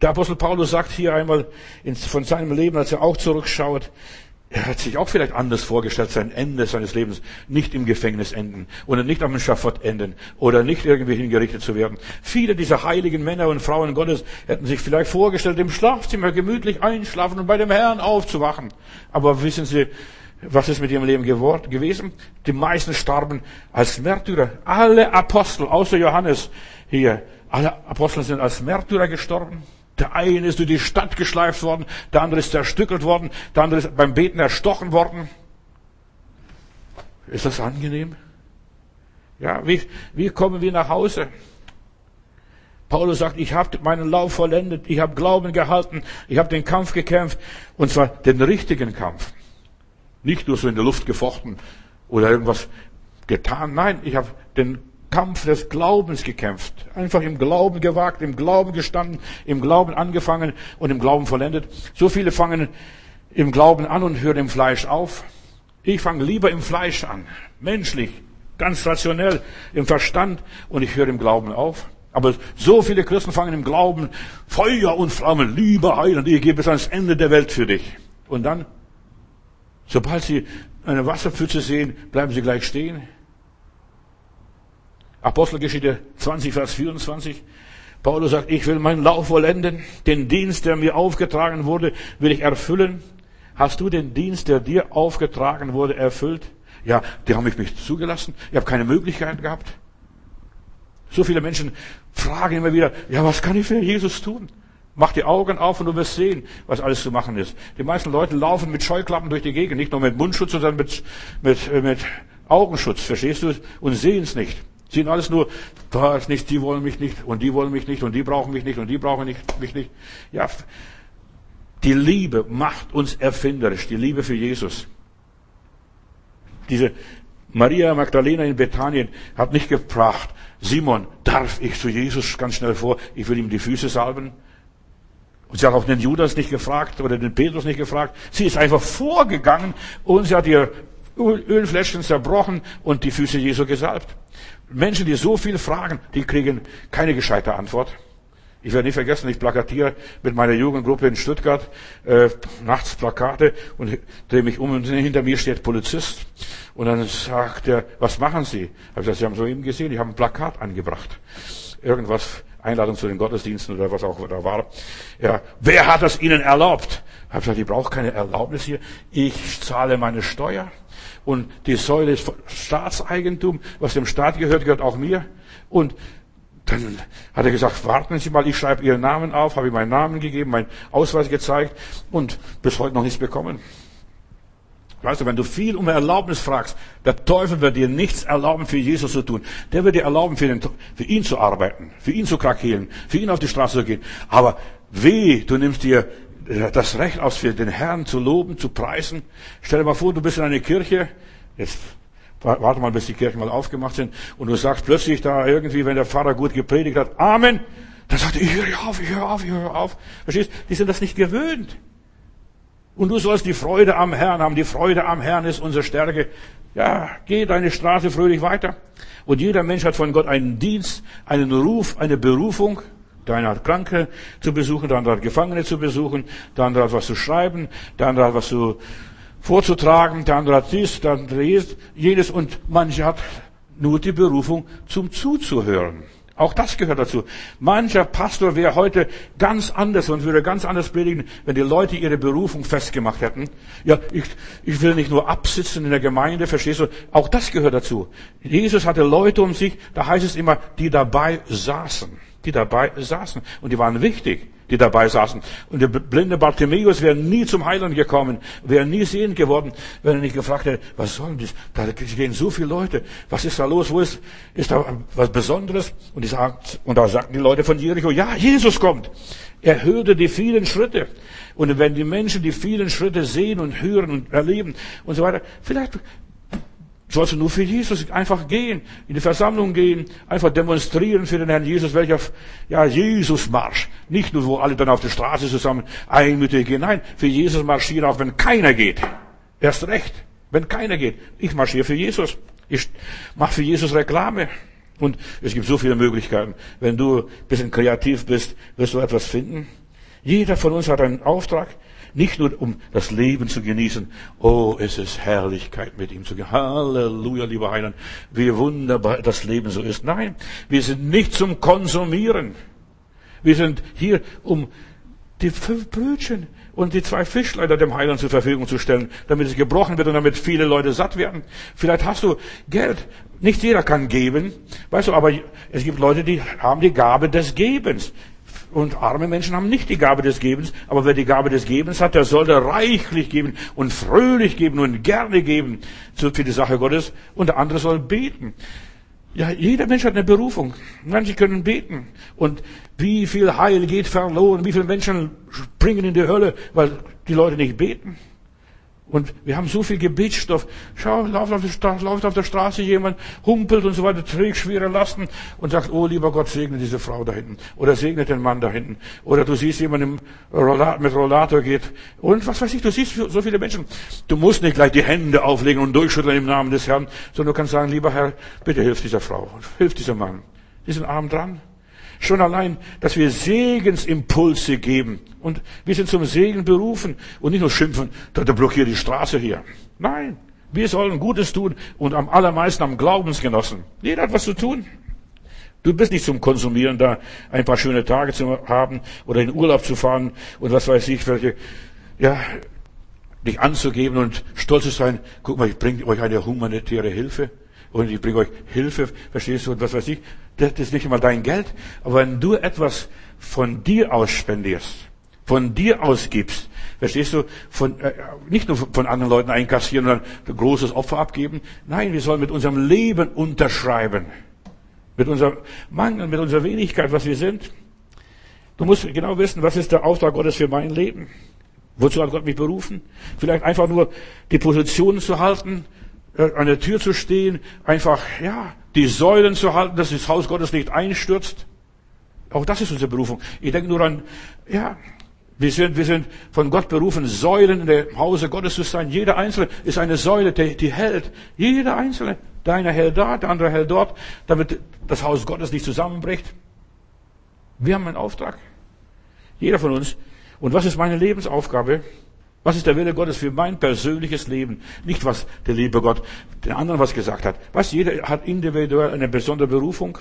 Der Apostel Paulus sagt hier einmal von seinem Leben, als er auch zurückschaut, er hat sich auch vielleicht anders vorgestellt, sein Ende seines Lebens nicht im Gefängnis enden oder nicht am Schafott enden oder nicht irgendwie hingerichtet zu werden. Viele dieser heiligen Männer und Frauen Gottes hätten sich vielleicht vorgestellt, im Schlafzimmer gemütlich einschlafen und bei dem Herrn aufzuwachen. Aber wissen Sie, was ist mit ihrem Leben gewesen? Die meisten starben als Märtyrer. Alle Apostel, außer Johannes hier, alle Apostel sind als Märtyrer gestorben. Der eine ist durch die Stadt geschleift worden, der andere ist zerstückelt worden, der andere ist beim Beten erstochen worden. Ist das angenehm? Ja, wie, wie kommen wir nach Hause? Paulus sagt, ich habe meinen Lauf vollendet, ich habe Glauben gehalten, ich habe den Kampf gekämpft, und zwar den richtigen Kampf. Nicht nur so in der Luft gefochten oder irgendwas getan. Nein, ich habe den Kampf des Glaubens gekämpft. Einfach im Glauben gewagt, im Glauben gestanden, im Glauben angefangen und im Glauben vollendet. So viele fangen im Glauben an und hören im Fleisch auf. Ich fange lieber im Fleisch an, menschlich, ganz rationell, im Verstand und ich höre im Glauben auf. Aber so viele Christen fangen im Glauben Feuer und Flammen, Liebe, Heil und ich gebe es ans Ende der Welt für dich. Und dann, sobald sie eine Wasserpfütze sehen, bleiben sie gleich stehen. Apostelgeschichte 20, Vers 24. Paulus sagt, ich will meinen Lauf vollenden, den Dienst, der mir aufgetragen wurde, will ich erfüllen. Hast du den Dienst, der dir aufgetragen wurde, erfüllt? Ja, die haben mich nicht zugelassen. Ich habe keine Möglichkeit gehabt. So viele Menschen fragen immer wieder, ja, was kann ich für Jesus tun? Mach die Augen auf und du wirst sehen, was alles zu machen ist. Die meisten Leute laufen mit Scheuklappen durch die Gegend, nicht nur mit Mundschutz, sondern mit, mit, äh, mit Augenschutz, verstehst du? Und sehen es nicht. Sind alles nur, da ist nichts, die wollen mich nicht und die wollen mich nicht und die brauchen mich nicht und die brauchen nicht, mich nicht. Ja, die Liebe macht uns erfinderisch, die Liebe für Jesus. Diese Maria Magdalena in Bethanien hat nicht gefragt, Simon, darf ich zu Jesus ganz schnell vor, ich will ihm die Füße salben? Und sie hat auch den Judas nicht gefragt oder den Petrus nicht gefragt. Sie ist einfach vorgegangen und sie hat ihr Ölfläschchen zerbrochen und die Füße Jesu gesalbt. Menschen, die so viel fragen, die kriegen keine gescheite Antwort. Ich werde nie vergessen, ich plakatiere mit meiner Jugendgruppe in Stuttgart äh, nachts Plakate und drehe mich um und hinter mir steht Polizist. Und dann sagt er, was machen Sie? Hab ich gesagt, Sie haben so eben gesehen, ich habe ein Plakat angebracht. Irgendwas, Einladung zu den Gottesdiensten oder was auch da war. Ja, wer hat das Ihnen erlaubt? Hab ich gesagt, ich brauche keine Erlaubnis hier. Ich zahle meine Steuer. Und die Säule ist Staatseigentum. Was dem Staat gehört, gehört auch mir. Und dann hat er gesagt, warten Sie mal, ich schreibe Ihren Namen auf, habe ihm meinen Namen gegeben, meinen Ausweis gezeigt und bis heute noch nichts bekommen. Weißt du, wenn du viel um Erlaubnis fragst, der Teufel wird dir nichts erlauben, für Jesus zu tun. Der wird dir erlauben, für, den, für ihn zu arbeiten, für ihn zu krakehlen, für ihn auf die Straße zu gehen. Aber weh, du nimmst dir das Recht aus, für den Herrn zu loben, zu preisen. Stell dir mal vor, du bist in einer Kirche, jetzt warte mal, bis die Kirchen mal aufgemacht sind, und du sagst plötzlich da irgendwie, wenn der Pfarrer gut gepredigt hat, Amen, dann sagt er, ich höre auf, ich höre auf, ich höre auf. Verstehst? Die sind das nicht gewöhnt. Und du sollst die Freude am Herrn haben. Die Freude am Herrn ist unsere Stärke. Ja, geh deine Straße fröhlich weiter. Und jeder Mensch hat von Gott einen Dienst, einen Ruf, eine Berufung. Der eine hat Kranke zu besuchen, der andere hat Gefangene zu besuchen, der andere hat was zu schreiben, der andere hat was zu vorzutragen, der andere hat dies, der andere jenes und manche hat nur die Berufung zum Zuzuhören. Auch das gehört dazu. Mancher Pastor wäre heute ganz anders und würde ganz anders predigen, wenn die Leute ihre Berufung festgemacht hätten. Ja, ich, ich will nicht nur absitzen in der Gemeinde, verstehst du? Auch das gehört dazu. Jesus hatte Leute um sich, da heißt es immer, die dabei saßen. Die dabei saßen. Und die waren wichtig die dabei saßen. Und der blinde Bartimäus wäre nie zum Heiland gekommen, wäre nie sehend geworden, wenn er nicht gefragt hätte, was soll das? Da gehen so viele Leute. Was ist da los? Wo ist, ist da was Besonderes? Und, die sagt, und da sagten die Leute von Jericho, ja, Jesus kommt. Er hörte die vielen Schritte. Und wenn die Menschen die vielen Schritte sehen und hören und erleben und so weiter, vielleicht sollst du nur für Jesus einfach gehen, in die Versammlung gehen, einfach demonstrieren für den Herrn Jesus, welcher, ja, Jesus-Marsch. Nicht nur, wo alle dann auf der Straße zusammen einmütig gehen. Nein, für Jesus marschieren auch, wenn keiner geht. Erst recht, wenn keiner geht. Ich marschiere für Jesus. Ich mache für Jesus Reklame. Und es gibt so viele Möglichkeiten. Wenn du ein bisschen kreativ bist, wirst du etwas finden. Jeder von uns hat einen Auftrag. Nicht nur um das Leben zu genießen. Oh, es ist Herrlichkeit mit ihm zu gehen. Halleluja, lieber Heiland. Wie wunderbar das Leben so ist. Nein, wir sind nicht zum Konsumieren. Wir sind hier, um die fünf Brötchen und die zwei Fischleiter dem Heiland zur Verfügung zu stellen, damit es gebrochen wird und damit viele Leute satt werden. Vielleicht hast du Geld. Nicht jeder kann geben. Weißt du, aber es gibt Leute, die haben die Gabe des Gebens. Und arme Menschen haben nicht die Gabe des Gebens, aber wer die Gabe des Gebens hat, der sollte reichlich geben und fröhlich geben und gerne geben für die Sache Gottes und der andere soll beten. Ja, jeder Mensch hat eine Berufung. Manche können beten. Und wie viel Heil geht verloren, wie viele Menschen springen in die Hölle, weil die Leute nicht beten. Und wir haben so viel Gebetsstoff. Schau, läuft auf, der läuft auf der Straße jemand, humpelt und so weiter, trägt schwere Lasten und sagt, oh lieber Gott, segne diese Frau da hinten. Oder segne den Mann da hinten. Oder du siehst jemanden mit Rollator geht. Und was weiß ich, du siehst so viele Menschen. Du musst nicht gleich die Hände auflegen und durchschütteln im Namen des Herrn, sondern du kannst sagen, lieber Herr, bitte hilf dieser Frau, hilf dieser Mann. Die sind arm dran. Schon allein, dass wir Segensimpulse geben. Und wir sind zum Segen berufen und nicht nur schimpfen, da, blockiert die Straße hier. Nein, wir sollen Gutes tun und am allermeisten am Glaubensgenossen. Jeder hat was zu tun. Du bist nicht zum Konsumieren da, ein paar schöne Tage zu haben oder in Urlaub zu fahren und was weiß ich, welche, ja, dich anzugeben und stolz zu sein. Guck mal, ich bringe euch eine humanitäre Hilfe und ich bringe euch Hilfe, verstehst du, und was weiß ich. Das ist nicht immer dein Geld. Aber wenn du etwas von dir aus spendierst, von dir ausgibst, verstehst du, von, äh, nicht nur von anderen Leuten einkassieren und ein großes Opfer abgeben. Nein, wir sollen mit unserem Leben unterschreiben. Mit unserem Mangel, mit unserer Wenigkeit, was wir sind. Du musst genau wissen, was ist der Auftrag Gottes für mein Leben? Wozu hat Gott mich berufen? Vielleicht einfach nur die Position zu halten, an der Tür zu stehen, einfach, ja, die Säulen zu halten, dass das Haus Gottes nicht einstürzt. Auch das ist unsere Berufung. Ich denke nur an, ja, wir sind, wir sind von Gott berufen, Säulen in der Hause Gottes zu sein. Jeder Einzelne ist eine Säule, die, die hält. Jeder Einzelne. Der eine hält da, der andere hält dort, damit das Haus Gottes nicht zusammenbricht. Wir haben einen Auftrag. Jeder von uns. Und was ist meine Lebensaufgabe? Was ist der Wille Gottes für mein persönliches Leben? Nicht, was der liebe Gott den anderen was gesagt hat. Was jeder hat individuell eine besondere Berufung.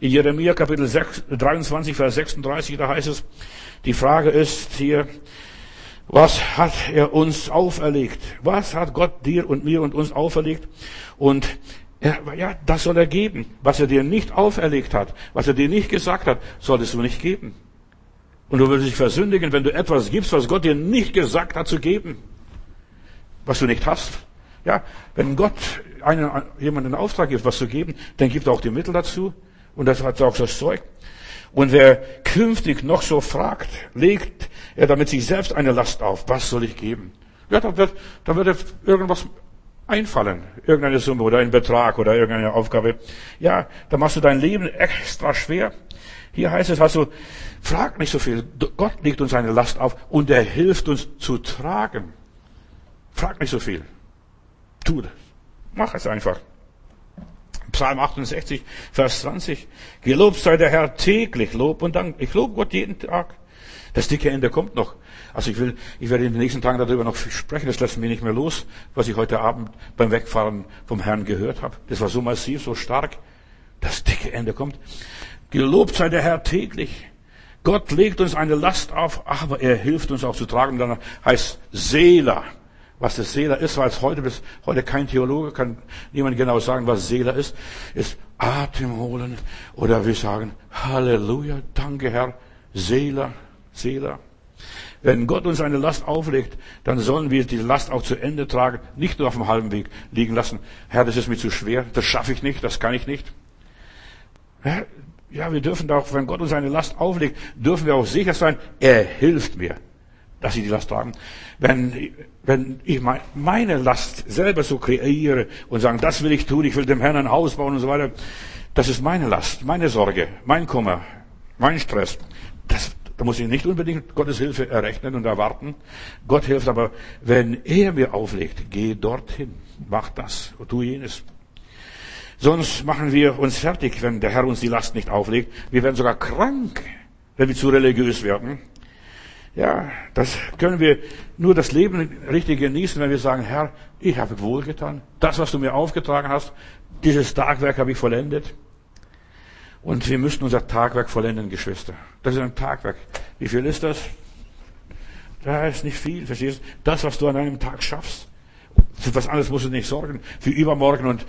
In Jeremia Kapitel 6, 23, Vers 36, da heißt es, die Frage ist hier, was hat er uns auferlegt? Was hat Gott dir und mir und uns auferlegt? Und er, ja, das soll er geben. Was er dir nicht auferlegt hat, was er dir nicht gesagt hat, solltest du nicht geben. Und du würdest dich versündigen, wenn du etwas gibst, was Gott dir nicht gesagt hat zu geben. Was du nicht hast. Ja, wenn Gott einen, jemanden einen Auftrag gibt, was zu geben, dann gibt er auch die Mittel dazu. Und das hat auch das Zeug. Und wer künftig noch so fragt, legt er damit sich selbst eine Last auf. Was soll ich geben? Ja, dann wird, dann wird irgendwas einfallen. Irgendeine Summe oder ein Betrag oder irgendeine Aufgabe. Ja, da machst du dein Leben extra schwer. Hier heißt es also, frag nicht so viel. Gott legt uns eine Last auf und er hilft uns zu tragen. Frag nicht so viel. Tu das. Mach es einfach. Psalm 68, Vers 20. Gelobt sei der Herr täglich, Lob und Dank. Ich lobe Gott jeden Tag. Das dicke Ende kommt noch. Also ich will, ich werde in den nächsten Tagen darüber noch sprechen. Das lässt mich nicht mehr los, was ich heute Abend beim Wegfahren vom Herrn gehört habe. Das war so massiv, so stark. Das dicke Ende kommt. Gelobt sei der Herr täglich. Gott legt uns eine Last auf, aber er hilft uns auch zu tragen. Dann heißt Seela. Was das Seela ist, weil es heute bis heute kein Theologe kann niemand genau sagen, was Seela ist, ist Atem holen oder wir sagen Halleluja, danke Herr, Seela, Seela. Wenn Gott uns eine Last auflegt, dann sollen wir die Last auch zu Ende tragen, nicht nur auf dem halben Weg liegen lassen. Herr, das ist mir zu schwer, das schaffe ich nicht, das kann ich nicht. Ja, wir dürfen auch, wenn Gott uns eine Last auflegt, dürfen wir auch sicher sein, er hilft mir dass ich die Last tragen. Wenn, wenn ich meine Last selber so kreiere und sagen, das will ich tun, ich will dem Herrn ein Haus bauen und so weiter, das ist meine Last, meine Sorge, mein Kummer, mein Stress. Das, da muss ich nicht unbedingt Gottes Hilfe errechnen und erwarten. Gott hilft aber, wenn er mir auflegt, geh dorthin, mach das, tu jenes. Sonst machen wir uns fertig, wenn der Herr uns die Last nicht auflegt. Wir werden sogar krank, wenn wir zu religiös werden. Ja, das können wir nur das Leben richtig genießen, wenn wir sagen, Herr, ich habe wohlgetan. Das, was du mir aufgetragen hast, dieses Tagwerk habe ich vollendet. Und wir müssen unser Tagwerk vollenden, Geschwister. Das ist ein Tagwerk. Wie viel ist das? Da ist nicht viel, verstehst du? Das, was du an einem Tag schaffst. Für was anderes musst du nicht sorgen. Für übermorgen und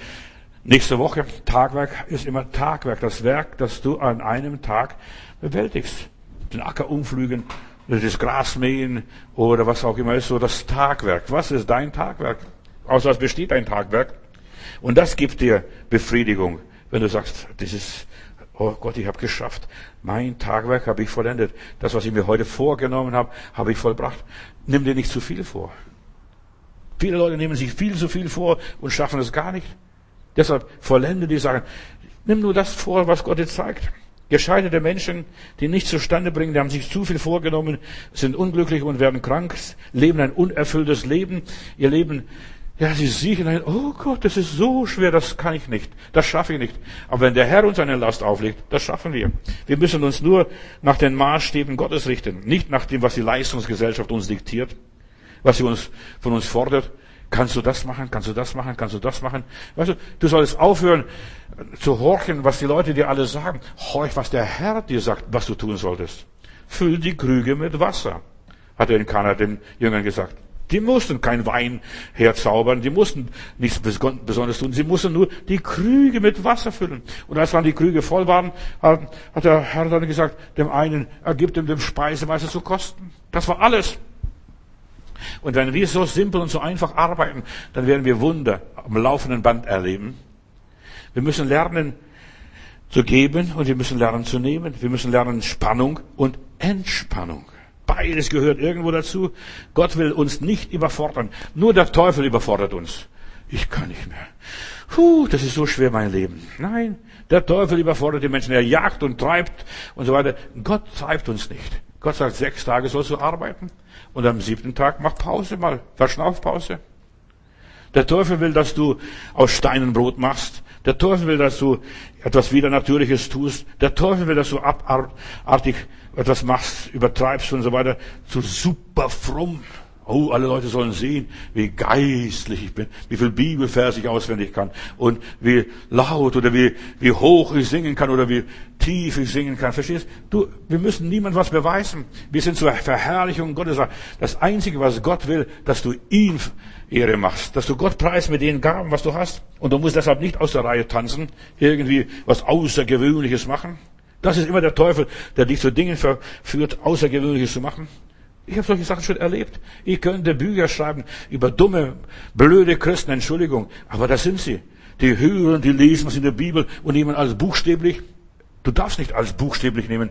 nächste Woche. Tagwerk ist immer Tagwerk. Das Werk, das du an einem Tag bewältigst. Den Acker umflügen, das Gras mähen oder was auch immer ist, so das Tagwerk. Was ist dein Tagwerk? Aus was besteht dein Tagwerk? Und das gibt dir Befriedigung, wenn du sagst, das ist, oh Gott, ich habe geschafft. Mein Tagwerk habe ich vollendet. Das, was ich mir heute vorgenommen habe, habe ich vollbracht. Nimm dir nicht zu viel vor. Viele Leute nehmen sich viel zu viel vor und schaffen es gar nicht. Deshalb vollende die Sachen. Nimm nur das vor, was Gott dir zeigt. Gescheiterte Menschen, die nichts zustande bringen, die haben sich zu viel vorgenommen, sind unglücklich und werden krank, leben ein unerfülltes Leben. Ihr Leben, ja, sie siechen ein, oh Gott, das ist so schwer, das kann ich nicht, das schaffe ich nicht. Aber wenn der Herr uns eine Last auflegt, das schaffen wir. Wir müssen uns nur nach den Maßstäben Gottes richten, nicht nach dem, was die Leistungsgesellschaft uns diktiert, was sie uns, von uns fordert. Kannst du das machen? Kannst du das machen? Kannst du das machen? Weißt du, du sollst aufhören zu horchen, was die Leute dir alle sagen. Horch, was der Herr dir sagt, was du tun solltest. Füll die Krüge mit Wasser, hat er in Kana den Jüngern gesagt. Die mussten kein Wein herzaubern, die mussten nichts Besonderes tun, sie mussten nur die Krüge mit Wasser füllen. Und als dann die Krüge voll waren, hat der Herr dann gesagt, dem einen, er gibt ihm dem Speisemeister zu kosten. Das war alles. Und wenn wir so simpel und so einfach arbeiten, dann werden wir Wunder am laufenden Band erleben. Wir müssen lernen zu geben und wir müssen lernen zu nehmen. Wir müssen lernen Spannung und Entspannung. Beides gehört irgendwo dazu. Gott will uns nicht überfordern. Nur der Teufel überfordert uns. Ich kann nicht mehr. Puh, das ist so schwer mein Leben. Nein, der Teufel überfordert die Menschen. Er jagt und treibt und so weiter. Gott treibt uns nicht. Gott sagt, sechs Tage sollst du arbeiten und am siebten Tag mach Pause mal, Verschnaufpause. Der Teufel will, dass du aus Steinen Brot machst. Der Teufel will, dass du etwas Widernatürliches tust. Der Teufel will, dass du abartig etwas machst, übertreibst und so weiter. Zu super fromm. Oh, alle Leute sollen sehen, wie geistlich ich bin, wie viel Bibelvers ich auswendig kann und wie laut oder wie, wie hoch ich singen kann oder wie tief ich singen kann. Verstehst du? Wir müssen niemand was beweisen. Wir sind zur Verherrlichung Gottes. Das Einzige, was Gott will, dass du ihn Ehre machst, dass du Gott preist mit den Gaben, was du hast. Und du musst deshalb nicht aus der Reihe tanzen, irgendwie was Außergewöhnliches machen. Das ist immer der Teufel, der dich zu Dingen verführt, Außergewöhnliches zu machen. Ich habe solche Sachen schon erlebt. Ich könnte Bücher schreiben über dumme, blöde Christen, Entschuldigung, aber das sind sie. Die hören, die lesen was in der Bibel und nehmen alles buchstäblich. Du darfst nicht alles buchstäblich nehmen.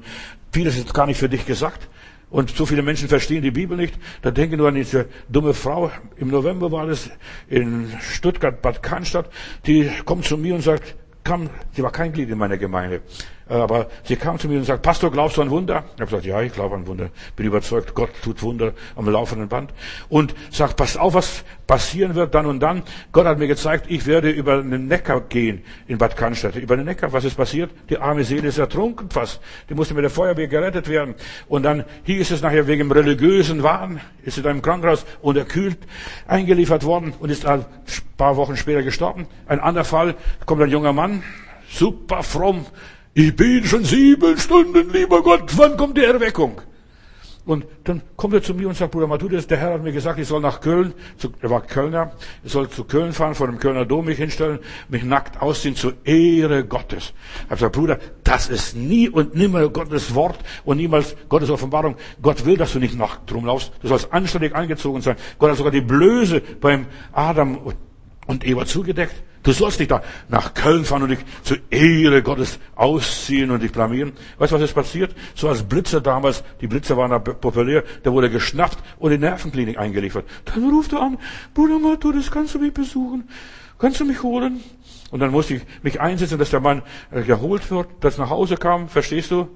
Vieles ist gar nicht für dich gesagt. Und so viele Menschen verstehen die Bibel nicht. Da denken nur an diese dumme Frau. Im November war das in Stuttgart, Bad Cannstatt. Die kommt zu mir und sagt, kam, sie war kein Glied in meiner Gemeinde. Aber sie kam zu mir und sagt, Pastor, glaubst du an Wunder? Ich habe gesagt, ja, ich glaube an Wunder. Bin überzeugt, Gott tut Wunder am laufenden Band. Und sagt, pass auf, was passieren wird dann und dann. Gott hat mir gezeigt, ich werde über den Neckar gehen in Bad Cannstatt. Über den Neckar, was ist passiert? Die arme Seele ist ertrunken fast. Die musste mit der Feuerwehr gerettet werden. Und dann hieß es nachher wegen religiösen Wahn, ist in einem Krankenhaus unterkühlt eingeliefert worden und ist ein paar Wochen später gestorben. Ein anderer Fall, kommt ein junger Mann, super fromm, ich bete schon sieben Stunden, lieber Gott, wann kommt die Erweckung? Und dann kommt er zu mir und sagt, Bruder Matthäus, der Herr hat mir gesagt, ich soll nach Köln, zu, er war Kölner, ich soll zu Köln fahren, vor dem Kölner Dom mich hinstellen, mich nackt ausziehen zur Ehre Gottes. Ich habe gesagt, Bruder, das ist nie und nimmer Gottes Wort und niemals Gottes Offenbarung. Gott will, dass du nicht nackt rumlaufst. Du sollst anständig angezogen sein. Gott hat sogar die Blöße beim Adam und Eva zugedeckt. Du sollst nicht da nach Köln fahren und dich zur Ehre Gottes ausziehen und dich blamieren. Weißt du, was ist passiert? So als Blitzer damals, die Blitzer waren da populär, der wurde geschnappt und in die Nervenklinik eingeliefert. Dann ruft er an, Bruder Matto, kannst du mich besuchen? Kannst du mich holen? Und dann musste ich mich einsetzen, dass der Mann äh, geholt wird, dass nach Hause kam, verstehst du?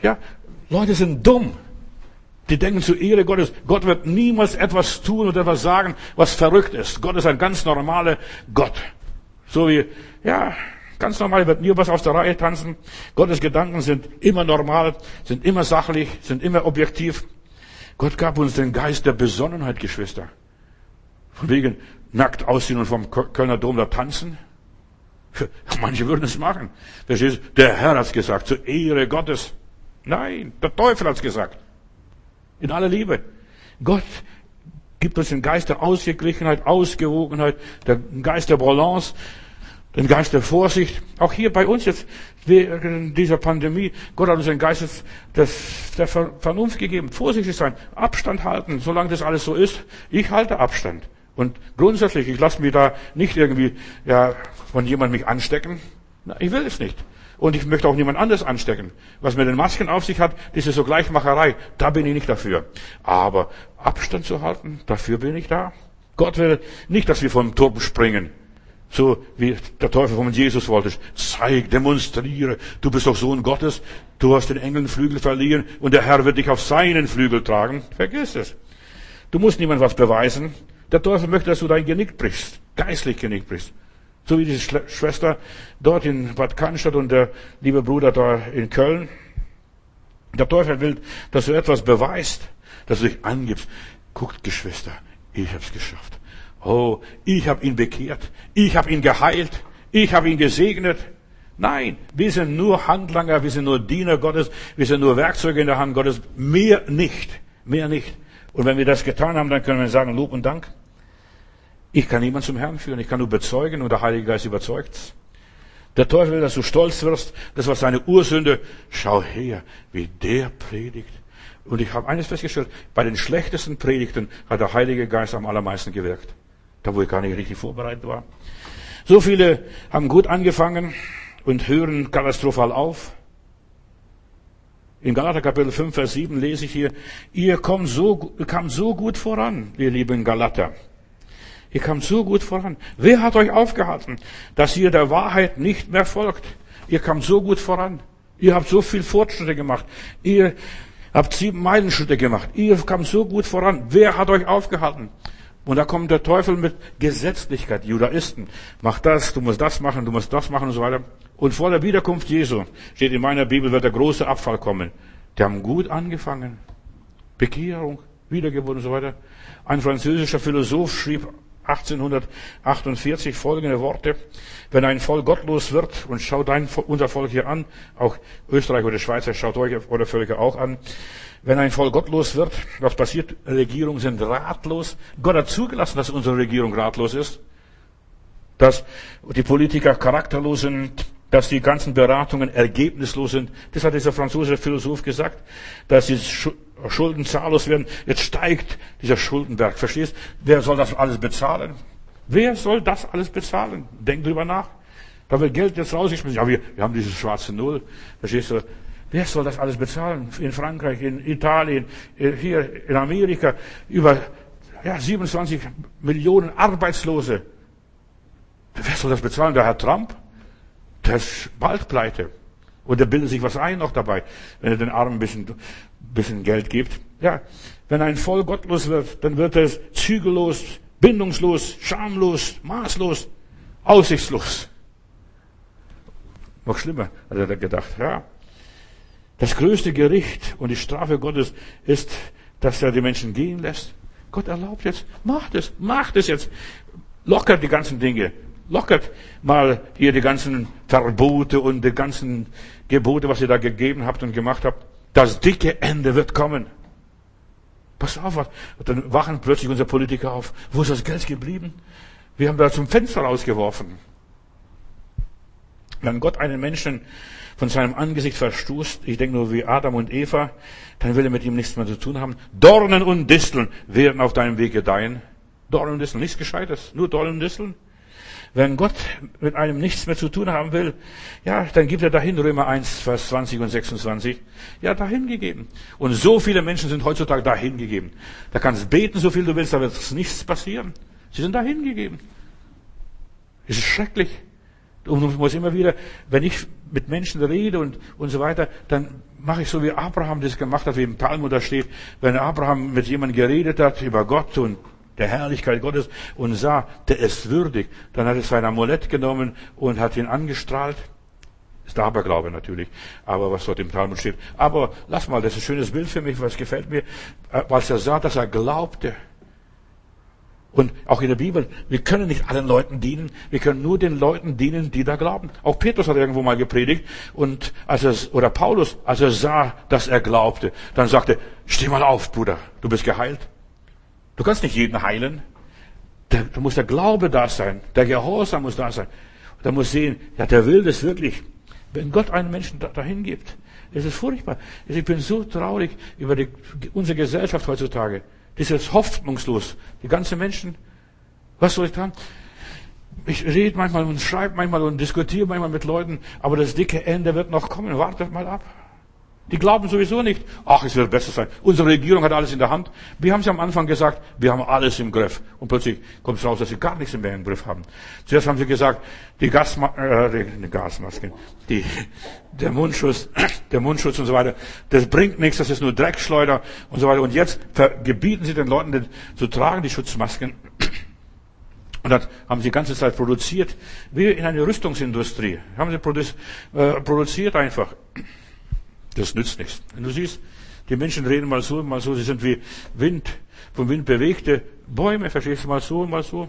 Ja, Leute sind dumm. Die denken zur Ehre Gottes, Gott wird niemals etwas tun und etwas sagen, was verrückt ist. Gott ist ein ganz normaler Gott. So wie, ja, ganz normal, wird nie was aus der Reihe tanzen. Gottes Gedanken sind immer normal, sind immer sachlich, sind immer objektiv. Gott gab uns den Geist der Besonnenheit, Geschwister. Von wegen nackt ausziehen und vom Kölner Dom da tanzen. Manche würden es machen. Verstehst du? Der Herr hat's gesagt, zur Ehre Gottes. Nein, der Teufel hat's gesagt. In aller Liebe. Gott gibt uns den Geist der Ausgeglichenheit, Ausgewogenheit, den Geist der Balance, den Geist der Vorsicht. Auch hier bei uns jetzt während dieser Pandemie. Gott hat uns den Geist des, der Vernunft gegeben. Vorsichtig sein, Abstand halten, solange das alles so ist. Ich halte Abstand. Und grundsätzlich, ich lasse mich da nicht irgendwie ja, von jemandem mich anstecken. Ich will es nicht. Und ich möchte auch niemand anderes anstecken. Was mit den Masken auf sich hat, diese so Gleichmacherei, da bin ich nicht dafür. Aber Abstand zu halten, dafür bin ich da. Gott will nicht, dass wir vom Turm springen. So wie der Teufel von Jesus wollte. Zeig, demonstriere, du bist doch Sohn Gottes, du hast den Engeln Flügel verliehen und der Herr wird dich auf seinen Flügel tragen. Vergiss es. Du musst niemand was beweisen. Der Teufel möchte, dass du dein Genick brichst, geistlich Genick brichst. So wie diese Schwester dort in Bad Cannstatt und der liebe Bruder da in Köln. Der Teufel will, dass du etwas beweist, dass du dich angibst. Guckt, Geschwister, ich hab's geschafft. Oh, ich habe ihn bekehrt. Ich habe ihn geheilt. Ich habe ihn gesegnet. Nein, wir sind nur Handlanger, wir sind nur Diener Gottes, wir sind nur Werkzeuge in der Hand Gottes. Mehr nicht. Mehr nicht. Und wenn wir das getan haben, dann können wir sagen, Lob und Dank. Ich kann niemand zum Herrn führen, ich kann nur bezeugen und der Heilige Geist überzeugt. Der Teufel will, dass du stolz wirst, das war seine Ursünde. Schau her, wie der predigt. Und ich habe eines festgestellt, bei den schlechtesten Predigten hat der Heilige Geist am allermeisten gewirkt. Da, wo ich gar nicht richtig vorbereitet war. So viele haben gut angefangen und hören katastrophal auf. In Galater Kapitel 5, Vers 7 lese ich hier, ihr kommt so, kam so gut voran, ihr lieben Galater. Ihr kamt so gut voran. Wer hat euch aufgehalten, dass ihr der Wahrheit nicht mehr folgt? Ihr kamt so gut voran. Ihr habt so viel Fortschritte gemacht. Ihr habt sieben Meilenschritte gemacht. Ihr kamt so gut voran. Wer hat euch aufgehalten? Und da kommt der Teufel mit Gesetzlichkeit, Judaisten. Mach das, du musst das machen, du musst das machen und so weiter. Und vor der Wiederkunft Jesu steht in meiner Bibel, wird der große Abfall kommen. Die haben gut angefangen. Bekehrung, Wiedergeburt und so weiter. Ein französischer Philosoph schrieb 1848 folgende Worte. Wenn ein Volk gottlos wird, und schaut dein, unser Volk hier an, auch Österreich oder Schweizer, schaut euch oder Völker auch an. Wenn ein Volk gottlos wird, was passiert? Regierungen sind ratlos. Gott hat zugelassen, dass unsere Regierung ratlos ist. Dass die Politiker charakterlos sind, dass die ganzen Beratungen ergebnislos sind. Das hat dieser französische Philosoph gesagt, dass die Schulden zahllos werden. Jetzt steigt dieser Schuldenberg. Verstehst? Wer soll das alles bezahlen? Wer soll das alles bezahlen? Denk drüber nach. Da wird Geld jetzt rausgeschmissen. Ja, wir, wir haben diese schwarze Null. Verstehst du? Wer soll das alles bezahlen? In Frankreich, in Italien, hier in Amerika. Über ja, 27 Millionen Arbeitslose. Wer soll das bezahlen? Der Herr Trump? Der ist bald pleite. Und der bildet sich was ein noch dabei, wenn er den Armen ein bisschen, bisschen Geld gibt. Ja, wenn ein Volk gottlos wird, dann wird es zügellos, bindungslos, schamlos, maßlos, aussichtslos. Noch schlimmer, hat er gedacht. Ja, das größte Gericht und die Strafe Gottes ist, dass er die Menschen gehen lässt. Gott erlaubt jetzt, macht es, macht es jetzt. Lockert die ganzen Dinge. Lockert mal hier die ganzen Verbote und die ganzen Gebote, was ihr da gegeben habt und gemacht habt. Das dicke Ende wird kommen. Pass auf. Und dann wachen plötzlich unsere Politiker auf. Wo ist das Geld geblieben? Wir haben da zum Fenster rausgeworfen. Wenn Gott einen Menschen von seinem Angesicht verstoßt, ich denke nur wie Adam und Eva, dann will er mit ihm nichts mehr zu tun haben. Dornen und Disteln werden auf deinem Weg gedeihen. Dornen und Disteln, nichts Gescheites, nur Dornen und Disteln. Wenn Gott mit einem nichts mehr zu tun haben will, ja, dann gibt er dahin, Römer 1, Vers 20 und 26, ja, dahin gegeben. Und so viele Menschen sind heutzutage dahin gegeben. Da kannst du beten, so viel du willst, da wird nichts passieren. Sie sind dahin gegeben. Es ist schrecklich. Und ich muss immer wieder, wenn ich mit Menschen rede und, und so weiter, dann mache ich so, wie Abraham das gemacht hat, wie im Talmud da steht. Wenn Abraham mit jemandem geredet hat über Gott und der Herrlichkeit Gottes und sah, der ist würdig, dann hat er sein Amulett genommen und hat ihn angestrahlt. Ist der Aberglaube natürlich, aber was dort im Talmud steht. Aber lass mal, das ist ein schönes Bild für mich, was gefällt mir, äh, als er sah, dass er glaubte. Und auch in der Bibel, wir können nicht allen Leuten dienen, wir können nur den Leuten dienen, die da glauben. Auch Petrus hat irgendwo mal gepredigt und als er, oder Paulus, als er sah, dass er glaubte, dann sagte, steh mal auf, Bruder, du bist geheilt. Du kannst nicht jeden heilen. Da, da muss der Glaube da sein, der Gehorsam muss da sein. Da muss sehen, ja, der will das wirklich. Wenn Gott einen Menschen dahin gibt, ist es furchtbar. Ich bin so traurig über die, unsere Gesellschaft heutzutage. Das ist hoffnungslos. Die ganzen Menschen, was soll ich tun? Ich rede manchmal und schreibe manchmal und diskutiere manchmal mit Leuten, aber das dicke Ende wird noch kommen. Wartet mal ab. Die glauben sowieso nicht, ach, es wird besser sein. Unsere Regierung hat alles in der Hand. Wir haben sie am Anfang gesagt, wir haben alles im Griff. Und plötzlich kommt es raus, dass sie gar nichts mehr im Griff haben. Zuerst haben sie gesagt, die, Gasma äh, die Gasmasken, die, der Mundschutz, der Mundschutz und so weiter, das bringt nichts, das ist nur Dreckschleuder und so weiter. Und jetzt gebieten sie den Leuten den, zu tragen, die Schutzmasken. Und das haben sie die ganze Zeit produziert, wie in einer Rüstungsindustrie. Haben sie äh, produziert einfach. Das nützt nichts. Wenn du siehst, die Menschen reden mal so, mal so, sie sind wie Wind, vom Wind bewegte Bäume, verstehst du, mal so, mal so.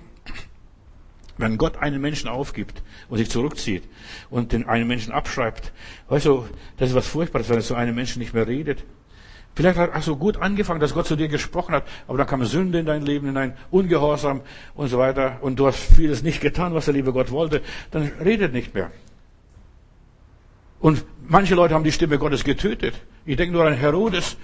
Wenn Gott einen Menschen aufgibt und sich zurückzieht und den einen Menschen abschreibt, weißt du, das ist was Furchtbares, wenn so einem Menschen nicht mehr redet. Vielleicht hast du gut angefangen, dass Gott zu dir gesprochen hat, aber dann kam Sünde in dein Leben hinein, Ungehorsam und so weiter, und du hast vieles nicht getan, was der liebe Gott wollte, dann redet nicht mehr. Und manche Leute haben die Stimme Gottes getötet. Ich denke nur an Herodes.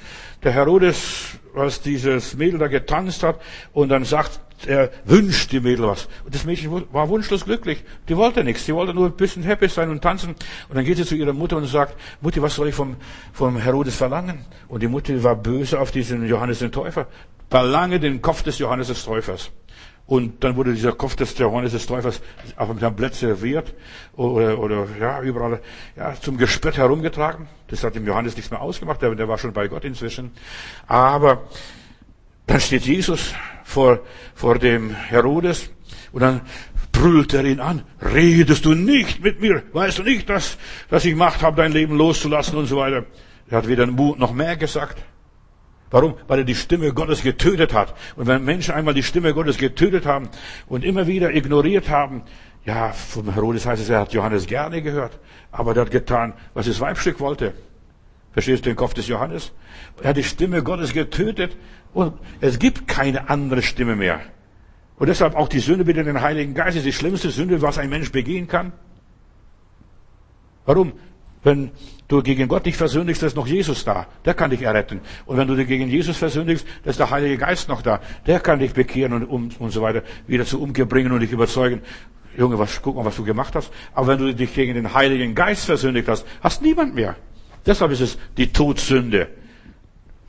Der Herodes, was dieses Mädel da getanzt hat und dann sagt, er wünscht die Mädel was. Und das Mädchen war wunschlos glücklich. Die wollte nichts. Die wollte nur ein bisschen happy sein und tanzen. Und dann geht sie zu ihrer Mutter und sagt, Mutti, was soll ich vom, vom Herodes verlangen? Und die Mutter war böse auf diesen Johannes den Täufer. Verlange den Kopf des Johannes des Täufers. Und dann wurde dieser Kopf des Johannes des Täufers auf einem Tablett serviert oder, oder ja, überall ja, zum Gespött herumgetragen. Das hat dem Johannes nichts mehr ausgemacht, der, der war schon bei Gott inzwischen. Aber dann steht Jesus vor, vor dem Herodes und dann brüllt er ihn an. Redest du nicht mit mir? Weißt du nicht, dass, dass ich Macht habe, dein Leben loszulassen und so weiter? Er hat weder noch mehr gesagt. Warum? Weil er die Stimme Gottes getötet hat. Und wenn Menschen einmal die Stimme Gottes getötet haben und immer wieder ignoriert haben, ja, vom Herodes heißt es, er hat Johannes gerne gehört, aber er hat getan, was das Weibstück wollte. Verstehst du den Kopf des Johannes? Er hat die Stimme Gottes getötet und es gibt keine andere Stimme mehr. Und deshalb auch die Sünde mit den Heiligen Geist ist die schlimmste Sünde, was ein Mensch begehen kann. Warum? Wenn du gegen Gott dich versündigst, ist noch Jesus da. Der kann dich erretten. Und wenn du dich gegen Jesus versündigst, ist der Heilige Geist noch da. Der kann dich bekehren und, um, und so weiter, wieder zu Umkehr bringen und dich überzeugen. Junge, was, guck mal, was du gemacht hast. Aber wenn du dich gegen den Heiligen Geist versündigt hast, hast niemand mehr. Deshalb ist es die Todsünde.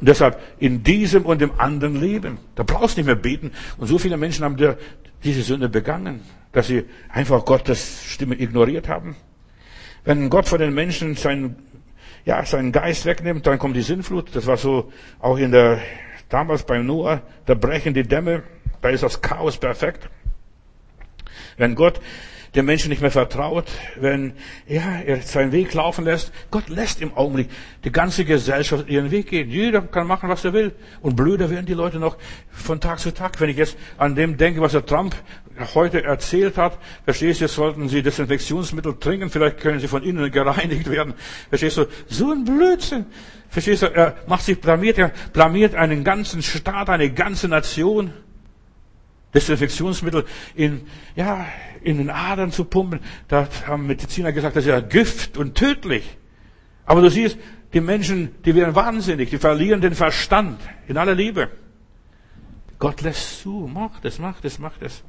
Und deshalb in diesem und dem anderen Leben. Da brauchst du nicht mehr beten. Und so viele Menschen haben diese Sünde begangen, dass sie einfach Gottes Stimme ignoriert haben. Wenn Gott von den Menschen seinen, ja, seinen Geist wegnimmt, dann kommt die Sinnflut. Das war so auch in der, damals bei Noah, da brechen die Dämme, da ist das Chaos perfekt. Wenn Gott dem Menschen nicht mehr vertraut, wenn ja, er seinen Weg laufen lässt. Gott lässt im Augenblick die ganze Gesellschaft ihren Weg gehen. Jeder kann machen, was er will. Und blöder werden die Leute noch von Tag zu Tag. Wenn ich jetzt an dem denke, was der Trump heute erzählt hat, verstehst du, jetzt sollten sie Desinfektionsmittel trinken, vielleicht können sie von innen gereinigt werden. Verstehst du, so ein Blödsinn. Verstehst du, er macht sich blamiert, er blamiert einen ganzen Staat, eine ganze Nation. Desinfektionsmittel in, ja, in den Adern zu pumpen. Da haben Mediziner gesagt, das ist ja Gift und tödlich. Aber du siehst, die Menschen, die werden wahnsinnig, die verlieren den Verstand in aller Liebe. Gott lässt zu, macht es, macht es, macht es.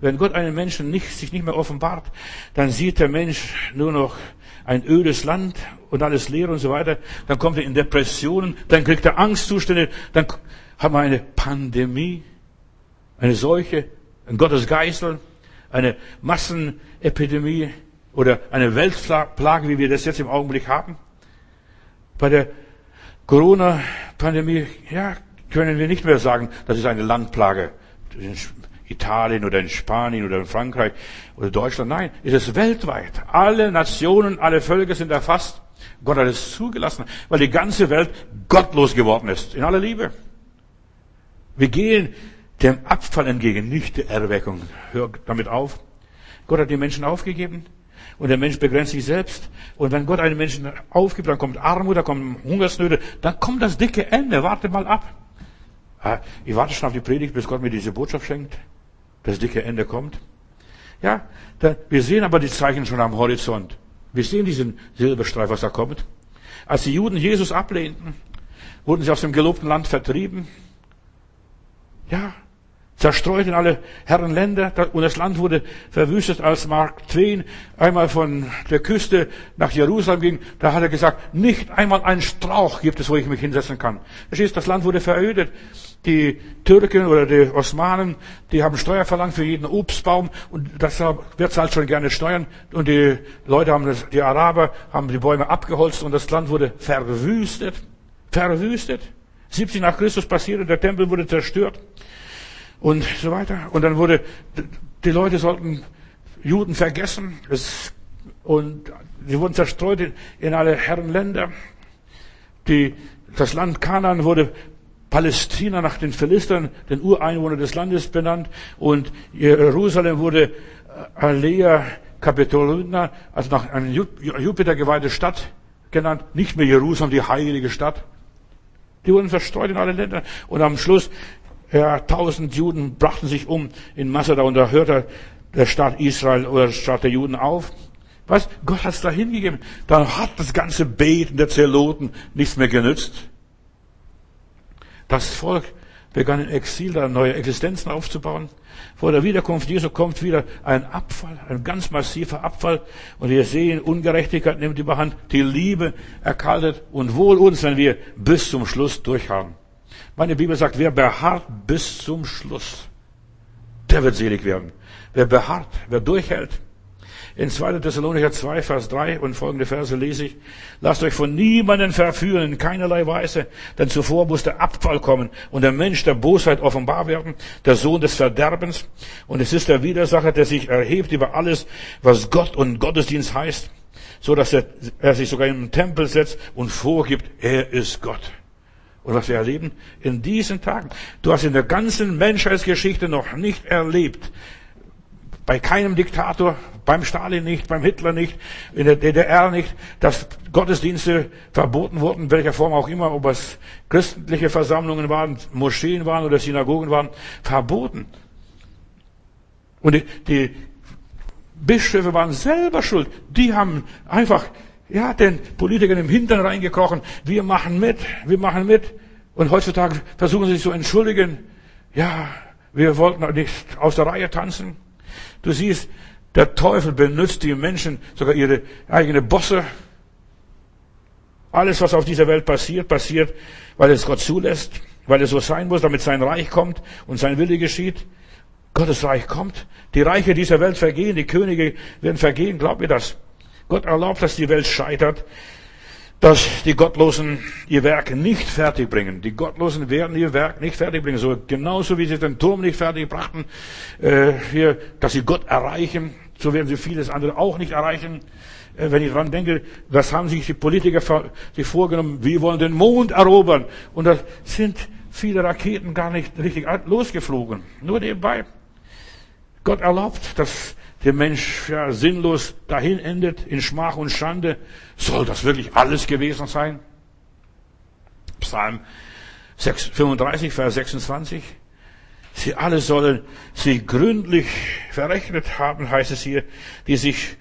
Wenn Gott einen Menschen nicht, sich nicht mehr offenbart, dann sieht der Mensch nur noch ein ödes Land und alles leer und so weiter. Dann kommt er in Depressionen, dann kriegt er Angstzustände, dann haben wir eine Pandemie, eine Seuche, ein Gottesgeißel eine Massenepidemie oder eine Weltplage, wie wir das jetzt im Augenblick haben. Bei der Corona-Pandemie, ja, können wir nicht mehr sagen, das ist eine Landplage in Italien oder in Spanien oder in Frankreich oder Deutschland. Nein, es ist weltweit. Alle Nationen, alle Völker sind erfasst. Gott hat es zugelassen, weil die ganze Welt gottlos geworden ist. In aller Liebe. Wir gehen dem Abfall entgegen, nicht der Erweckung. Hör damit auf. Gott hat die Menschen aufgegeben und der Mensch begrenzt sich selbst. Und wenn Gott einen Menschen aufgibt, dann kommt Armut, dann kommen Hungersnöte, dann kommt das dicke Ende. Warte mal ab. Ah, ich warte schon auf die Predigt, bis Gott mir diese Botschaft schenkt. Das dicke Ende kommt. Ja, wir sehen aber die Zeichen schon am Horizont. Wir sehen diesen Silberstreif, was da kommt. Als die Juden Jesus ablehnten, wurden sie aus dem gelobten Land vertrieben. Ja, zerstreut in alle Herrenländer und das Land wurde verwüstet, als Mark Twain einmal von der Küste nach Jerusalem ging, da hat er gesagt, nicht einmal ein Strauch gibt es, wo ich mich hinsetzen kann. Das Land wurde verödet. Die Türken oder die Osmanen, die haben Steuer verlangt für jeden Obstbaum und das wird zahlt schon gerne Steuern und die Leute haben das, die Araber haben die Bäume abgeholzt und das Land wurde verwüstet. Verwüstet. 70 nach Christus passierte, der Tempel wurde zerstört und so weiter. Und dann wurde, die Leute sollten Juden vergessen es, und sie wurden zerstreut in, alle Herrenländer. Die, das Land Kanaan wurde Palästina nach den Philistern, den Ureinwohnern des Landes benannt und Jerusalem wurde Alea Capitolina, also nach einer Jupiter geweihte Stadt genannt, nicht mehr Jerusalem, die heilige Stadt. Die wurden verstreut in alle Länder und am Schluss ja, tausend Juden brachten sich um in Masada und da hörte der Staat Israel oder der Staat der Juden auf. Was? Gott hat es da hingegeben. Dann hat das ganze Beten der Zeloten nichts mehr genützt. Das Volk begann in Exil da neue Existenzen aufzubauen. Vor der Wiederkunft Jesu kommt wieder ein Abfall, ein ganz massiver Abfall. Und wir sehen, Ungerechtigkeit nimmt überhand, die Liebe erkaltet und wohl uns, wenn wir bis zum Schluss durchhaben. Meine Bibel sagt, wer beharrt bis zum Schluss, der wird selig werden. Wer beharrt, wer durchhält. In 2. Thessalonicher 2, Vers 3 und folgende Verse lese ich, lasst euch von niemanden verführen, in keinerlei Weise, denn zuvor muss der Abfall kommen und der Mensch der Bosheit offenbar werden, der Sohn des Verderbens. Und es ist der Widersacher, der sich erhebt über alles, was Gott und Gottesdienst heißt, so dass er, er sich sogar im Tempel setzt und vorgibt, er ist Gott. Und was wir erleben in diesen Tagen. Du hast in der ganzen Menschheitsgeschichte noch nicht erlebt, bei keinem Diktator, beim Stalin nicht, beim Hitler nicht, in der DDR nicht, dass Gottesdienste verboten wurden, welcher Form auch immer, ob es christliche Versammlungen waren, Moscheen waren oder Synagogen waren, verboten. Und die, die Bischöfe waren selber schuld. Die haben einfach ja, den Politikern im Hintern reingekrochen. Wir machen mit, wir machen mit. Und heutzutage versuchen sie sich zu entschuldigen. Ja, wir wollten nicht aus der Reihe tanzen. Du siehst, Der Teufel benutzt die Menschen, sogar ihre eigene Bosse. Alles, was auf dieser Welt passiert, passiert, weil es Gott zulässt, weil es so sein muss, damit sein Reich kommt und sein Wille geschieht. Gottes Reich kommt. Die Reiche dieser Welt vergehen, die Könige werden vergehen. Glaubt mir das? Gott erlaubt, dass die Welt scheitert, dass die Gottlosen ihr Werk nicht fertigbringen. Die Gottlosen werden ihr Werk nicht fertigbringen. So genauso wie sie den Turm nicht fertig brachten, äh, hier, dass sie Gott erreichen, so werden sie vieles andere auch nicht erreichen. Äh, wenn ich daran denke, was haben sich die Politiker vorgenommen? Wir wollen den Mond erobern. Und da sind viele Raketen gar nicht richtig losgeflogen. Nur nebenbei. Gott erlaubt, dass der Mensch ja, sinnlos dahin endet, in Schmach und Schande. Soll das wirklich alles gewesen sein? Psalm 35, Vers 26. Sie alle sollen sich gründlich verrechnet haben, heißt es hier, die sich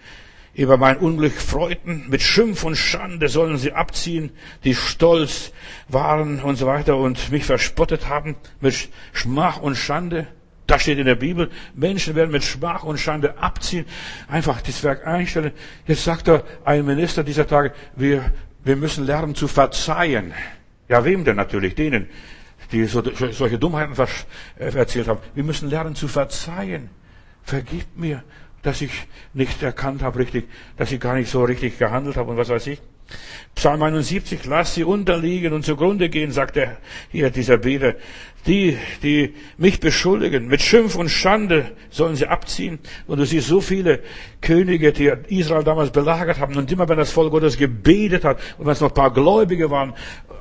über mein Unglück freuten. Mit Schimpf und Schande sollen sie abziehen, die stolz waren und so weiter und mich verspottet haben. Mit Schmach und Schande. Das steht in der Bibel. Menschen werden mit Schmach und Schande abziehen, einfach das Werk einstellen. Jetzt sagt er ein Minister dieser Tage, wir, wir müssen lernen zu verzeihen. Ja, wem denn natürlich? Denen, die so, solche Dummheiten äh, erzählt haben. Wir müssen lernen zu verzeihen. Vergib mir, dass ich nicht erkannt habe richtig, dass ich gar nicht so richtig gehandelt habe und was weiß ich. Psalm 71, lass sie unterliegen und zugrunde gehen, sagt er hier, dieser Beter. Die, die mich beschuldigen, mit Schimpf und Schande sollen sie abziehen. Und du siehst so viele Könige, die Israel damals belagert haben. Und immer wenn das Volk Gottes gebetet hat und wenn es noch ein paar Gläubige waren,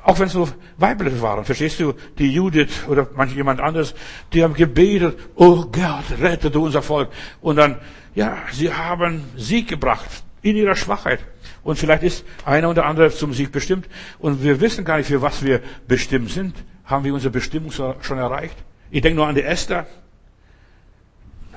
auch wenn es nur weibliche waren, verstehst du, die Judith oder manche jemand anderes, die haben gebetet, oh Gott, rette du unser Volk. Und dann, ja, sie haben Sieg gebracht in ihrer Schwachheit. Und vielleicht ist einer oder andere zum Sieg bestimmt. Und wir wissen gar nicht, für was wir bestimmt sind. Haben wir unsere Bestimmung schon erreicht? Ich denke nur an die Esther.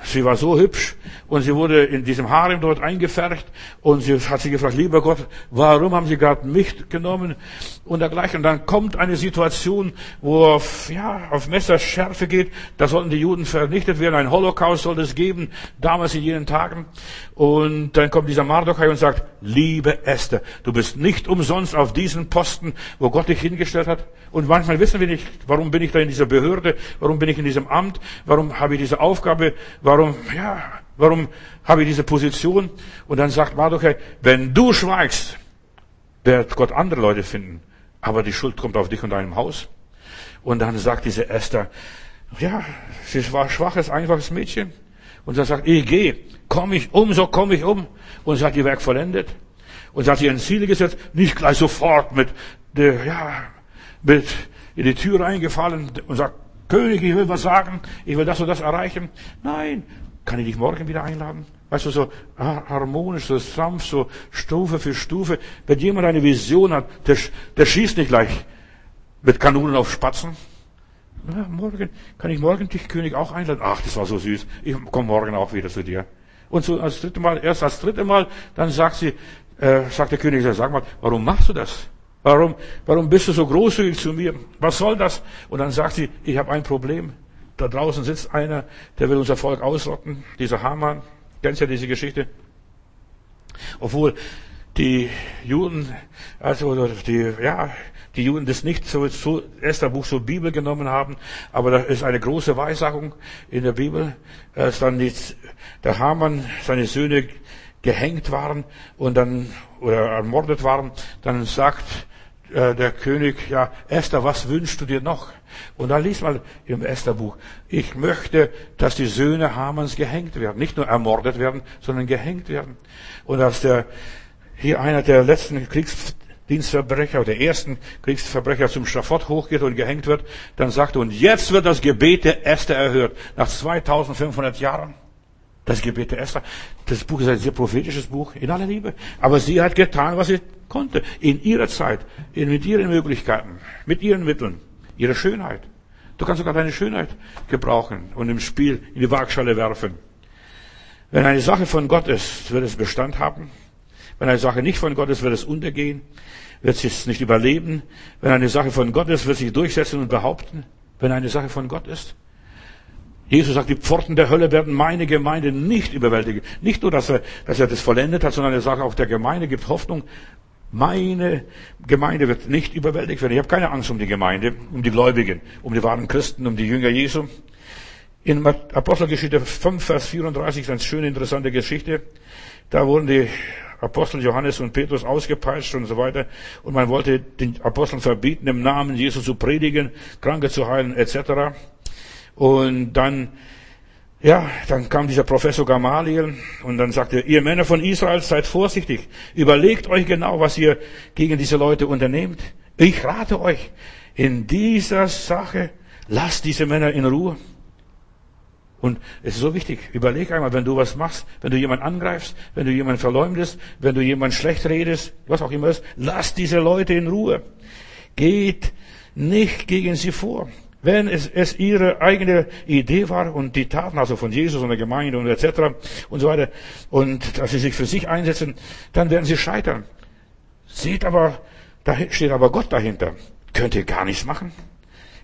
Sie war so hübsch und sie wurde in diesem Harem dort eingefärbt und sie hat sich gefragt, lieber Gott, warum haben Sie gerade mich genommen und dergleichen. Und dann kommt eine Situation, wo auf, ja, auf Messerschärfe geht, da sollten die Juden vernichtet werden, ein Holocaust soll es geben, damals in jenen Tagen. Und dann kommt dieser Mardochai und sagt, liebe Esther, du bist nicht umsonst auf diesen Posten, wo Gott dich hingestellt hat. Und manchmal wissen wir nicht, warum bin ich da in dieser Behörde, warum bin ich in diesem Amt, warum habe ich diese Aufgabe, Warum, ja, warum habe ich diese Position? Und dann sagt Mardochai, wenn du schweigst, wird Gott andere Leute finden. Aber die Schuld kommt auf dich und deinem Haus. Und dann sagt diese Esther, ja, sie war ein schwaches, einfaches Mädchen. Und dann sagt, ich gehe, komme ich um, so komme ich um. Und sie hat ihr Werk vollendet. Und sie hat ihr ein Ziel gesetzt, nicht gleich sofort mit, der, ja, mit in die Tür reingefallen und sagt, König, ich will was sagen, ich will das und das erreichen. Nein, kann ich dich morgen wieder einladen? Weißt du, so harmonisch, so sanft, so Stufe für Stufe. Wenn jemand eine Vision hat, der, der schießt nicht gleich mit Kanonen auf Spatzen. Ja, morgen, kann ich morgen dich, König, auch einladen? Ach, das war so süß. Ich komme morgen auch wieder zu dir. Und so als dritte Mal, erst als dritte Mal, dann sagt sie, äh, sagt der König, sag mal, warum machst du das? Warum, warum bist du so großzügig zu mir? Was soll das? Und dann sagt sie, ich habe ein Problem. Da draußen sitzt einer, der will unser Volk ausrotten. Dieser Haman. Kennst ja diese Geschichte? Obwohl die Juden, also die, ja, die Juden das nicht so, so erster Buch so Bibel genommen haben, aber da ist eine große Weissagung in der Bibel, als dann die, der Haman, seine Söhne gehängt waren und dann oder ermordet waren, dann sagt äh, der König, ja, Esther, was wünschst du dir noch? Und dann liest mal im Estherbuch, ich möchte, dass die Söhne Hamans gehängt werden. Nicht nur ermordet werden, sondern gehängt werden. Und dass der, hier einer der letzten Kriegsdienstverbrecher der ersten Kriegsverbrecher zum Schafott hochgeht und gehängt wird, dann sagt er, und jetzt wird das Gebet der Esther erhört. Nach 2500 Jahren. Das Gebet der Esther. Das Buch ist ein sehr prophetisches Buch, in aller Liebe. Aber sie hat getan, was sie konnte. In ihrer Zeit, mit ihren Möglichkeiten, mit ihren Mitteln, ihre Schönheit. Du kannst sogar deine Schönheit gebrauchen und im Spiel in die Waagschale werfen. Wenn eine Sache von Gott ist, wird es Bestand haben. Wenn eine Sache nicht von Gott ist, wird es untergehen, wird es nicht überleben. Wenn eine Sache von Gott ist, wird sie durchsetzen und behaupten. Wenn eine Sache von Gott ist, Jesus sagt, die Pforten der Hölle werden meine Gemeinde nicht überwältigen. Nicht nur, dass er, dass er das vollendet hat, sondern er sagt auch, der Gemeinde gibt Hoffnung. Meine Gemeinde wird nicht überwältigt werden. Ich habe keine Angst um die Gemeinde, um die Gläubigen, um die wahren Christen, um die Jünger Jesu. In Apostelgeschichte 5, Vers 34 ist eine schöne, interessante Geschichte. Da wurden die Apostel Johannes und Petrus ausgepeitscht und so weiter. Und man wollte den Aposteln verbieten, im Namen Jesus zu predigen, Kranke zu heilen, etc. Und dann, ja, dann kam dieser Professor Gamaliel und dann sagte, ihr Männer von Israel, seid vorsichtig. Überlegt euch genau, was ihr gegen diese Leute unternehmt. Ich rate euch, in dieser Sache, lasst diese Männer in Ruhe. Und es ist so wichtig, überleg einmal, wenn du was machst, wenn du jemanden angreifst, wenn du jemanden verleumdest, wenn du jemanden schlecht redest, was auch immer ist, lass diese Leute in Ruhe. Geht nicht gegen sie vor. Wenn es, es ihre eigene Idee war und die Taten also von Jesus und der Gemeinde und etc. und so weiter und dass sie sich für sich einsetzen, dann werden sie scheitern. Seht aber, da steht aber Gott dahinter. Könnt ihr gar nichts machen?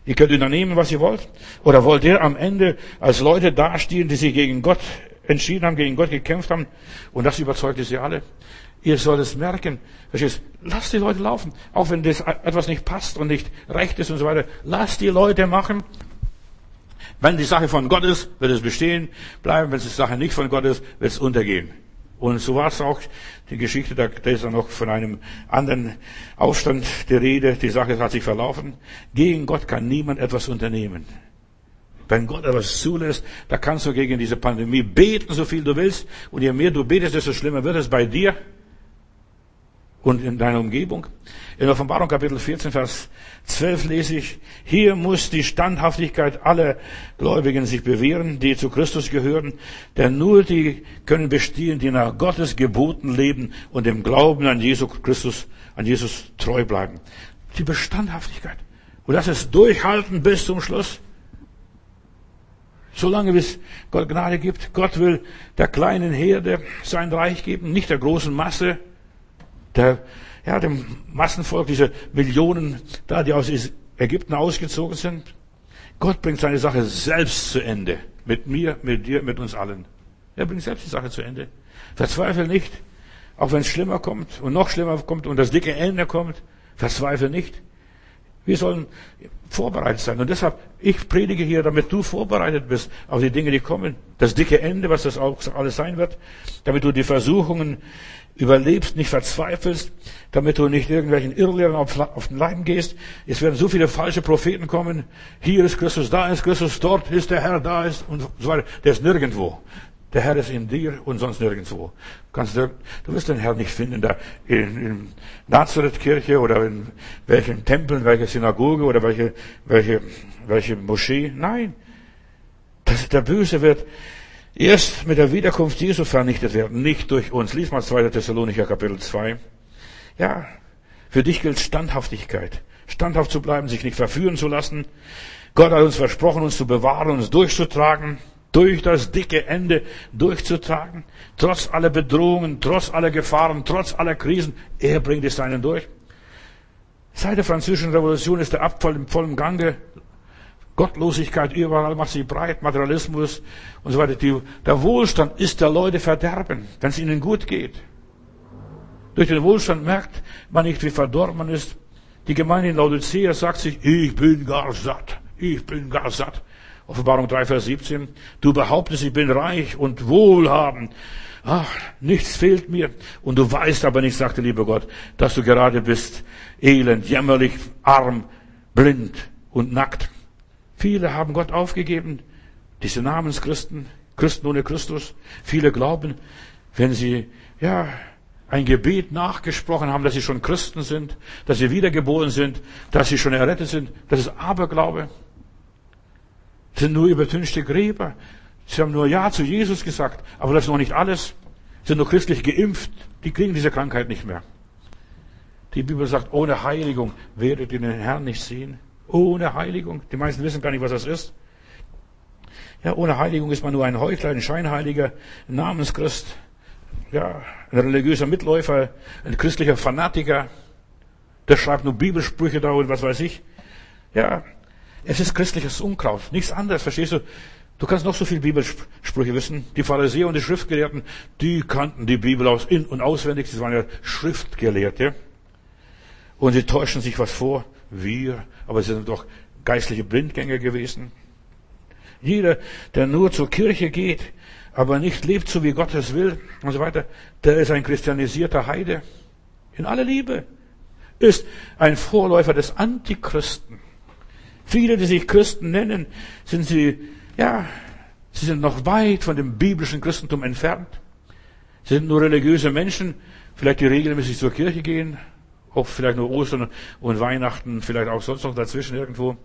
Ihr könnt unternehmen, was ihr wollt? Oder wollt ihr am Ende als Leute dastehen, die sich gegen Gott entschieden haben, gegen Gott gekämpft haben? Und das überzeugte sie alle. Ihr sollt es merken. Verstehst? Lasst die Leute laufen. Auch wenn das etwas nicht passt und nicht recht ist und so weiter. Lasst die Leute machen. Wenn die Sache von Gott ist, wird es bestehen bleiben. Wenn die Sache nicht von Gott ist, wird es untergehen. Und so war es auch die Geschichte, da ist dann noch von einem anderen Aufstand die Rede. Die Sache hat sich verlaufen. Gegen Gott kann niemand etwas unternehmen. Wenn Gott etwas zulässt, da kannst du gegen diese Pandemie beten, so viel du willst. Und je mehr du betest, desto schlimmer wird es bei dir und in deiner Umgebung. In Offenbarung Kapitel 14, Vers 12 lese ich, hier muss die Standhaftigkeit aller Gläubigen sich bewähren, die zu Christus gehören, denn nur die können bestehen, die nach Gottes Geboten leben und dem Glauben an Jesus Christus, an Jesus treu bleiben. Die Bestandhaftigkeit. Und das ist Durchhalten bis zum Schluss. Solange es Gott Gnade gibt. Gott will der kleinen Herde sein Reich geben, nicht der großen Masse der, ja, dem Massenvolk, diese Millionen da, die aus Ägypten ausgezogen sind. Gott bringt seine Sache selbst zu Ende. Mit mir, mit dir, mit uns allen. Er bringt selbst die Sache zu Ende. Verzweifel nicht. Auch wenn es schlimmer kommt und noch schlimmer kommt und das dicke Ende kommt, verzweifel nicht. Wir sollen vorbereitet sein. Und deshalb, ich predige hier, damit du vorbereitet bist auf die Dinge, die kommen. Das dicke Ende, was das auch alles sein wird. Damit du die Versuchungen überlebst, nicht verzweifelst, damit du nicht irgendwelchen Irrlehrern auf, den Leim gehst. Es werden so viele falsche Propheten kommen. Hier ist Christus, da ist Christus, dort ist der Herr, da ist und so weiter. Der ist nirgendwo. Der Herr ist in dir und sonst nirgendwo. Kannst du, du wirst den Herrn nicht finden da in, in Nazareth-Kirche oder in welchen Tempeln, welche Synagoge oder welche, welche, welche Moschee. Nein. Das, der Böse wird erst mit der Wiederkunft Jesu vernichtet werden, nicht durch uns. Lies mal 2. Thessalonicher Kapitel 2. Ja, für dich gilt Standhaftigkeit. Standhaft zu bleiben, sich nicht verführen zu lassen. Gott hat uns versprochen, uns zu bewahren, uns durchzutragen, durch das dicke Ende durchzutragen, trotz aller Bedrohungen, trotz aller Gefahren, trotz aller Krisen. Er bringt es seinen durch. Seit der französischen Revolution ist der Abfall im vollen Gange. Gottlosigkeit überall macht sich breit, Materialismus und so weiter. Der Wohlstand ist der Leute Verderben, wenn es ihnen gut geht. Durch den Wohlstand merkt man nicht, wie verdorben man ist. Die Gemeinde in Laodicea sagt sich, ich bin gar satt, ich bin gar satt. Offenbarung 3, Vers 17. Du behauptest, ich bin reich und wohlhabend. Ach, nichts fehlt mir. Und du weißt aber nicht, sagte lieber Gott, dass du gerade bist elend, jämmerlich, arm, blind und nackt. Viele haben Gott aufgegeben, diese Namenschristen, Christen ohne Christus. Viele glauben, wenn sie, ja, ein Gebet nachgesprochen haben, dass sie schon Christen sind, dass sie wiedergeboren sind, dass sie schon errettet sind. Das ist Aberglaube. Das sind nur übertünchte Gräber. Sie haben nur Ja zu Jesus gesagt, aber das ist noch nicht alles. Sie sind nur christlich geimpft. Die kriegen diese Krankheit nicht mehr. Die Bibel sagt, ohne Heiligung werdet ihr den Herrn nicht sehen. Ohne Heiligung. Die meisten wissen gar nicht, was das ist. Ja, ohne Heiligung ist man nur ein Heuchler, ein Scheinheiliger, ein Namenschrist, ja, ein religiöser Mitläufer, ein christlicher Fanatiker. Der schreibt nur Bibelsprüche da und was weiß ich. Ja, es ist christliches Unkraut, nichts anderes, verstehst du? Du kannst noch so viele Bibelsprüche wissen. Die Pharisäer und die Schriftgelehrten, die kannten die Bibel aus in- und auswendig. Sie waren ja Schriftgelehrte. Und sie täuschen sich was vor. Wir, aber sie sind doch geistliche Blindgänger gewesen. Jeder, der nur zur Kirche geht, aber nicht lebt so wie Gott es will und so weiter, der ist ein christianisierter Heide. In aller Liebe. Ist ein Vorläufer des Antichristen. Viele, die sich Christen nennen, sind sie, ja, sie sind noch weit von dem biblischen Christentum entfernt. Sie sind nur religiöse Menschen, vielleicht die regelmäßig zur Kirche gehen, auch vielleicht nur Ostern und Weihnachten, vielleicht auch sonst noch dazwischen irgendwo.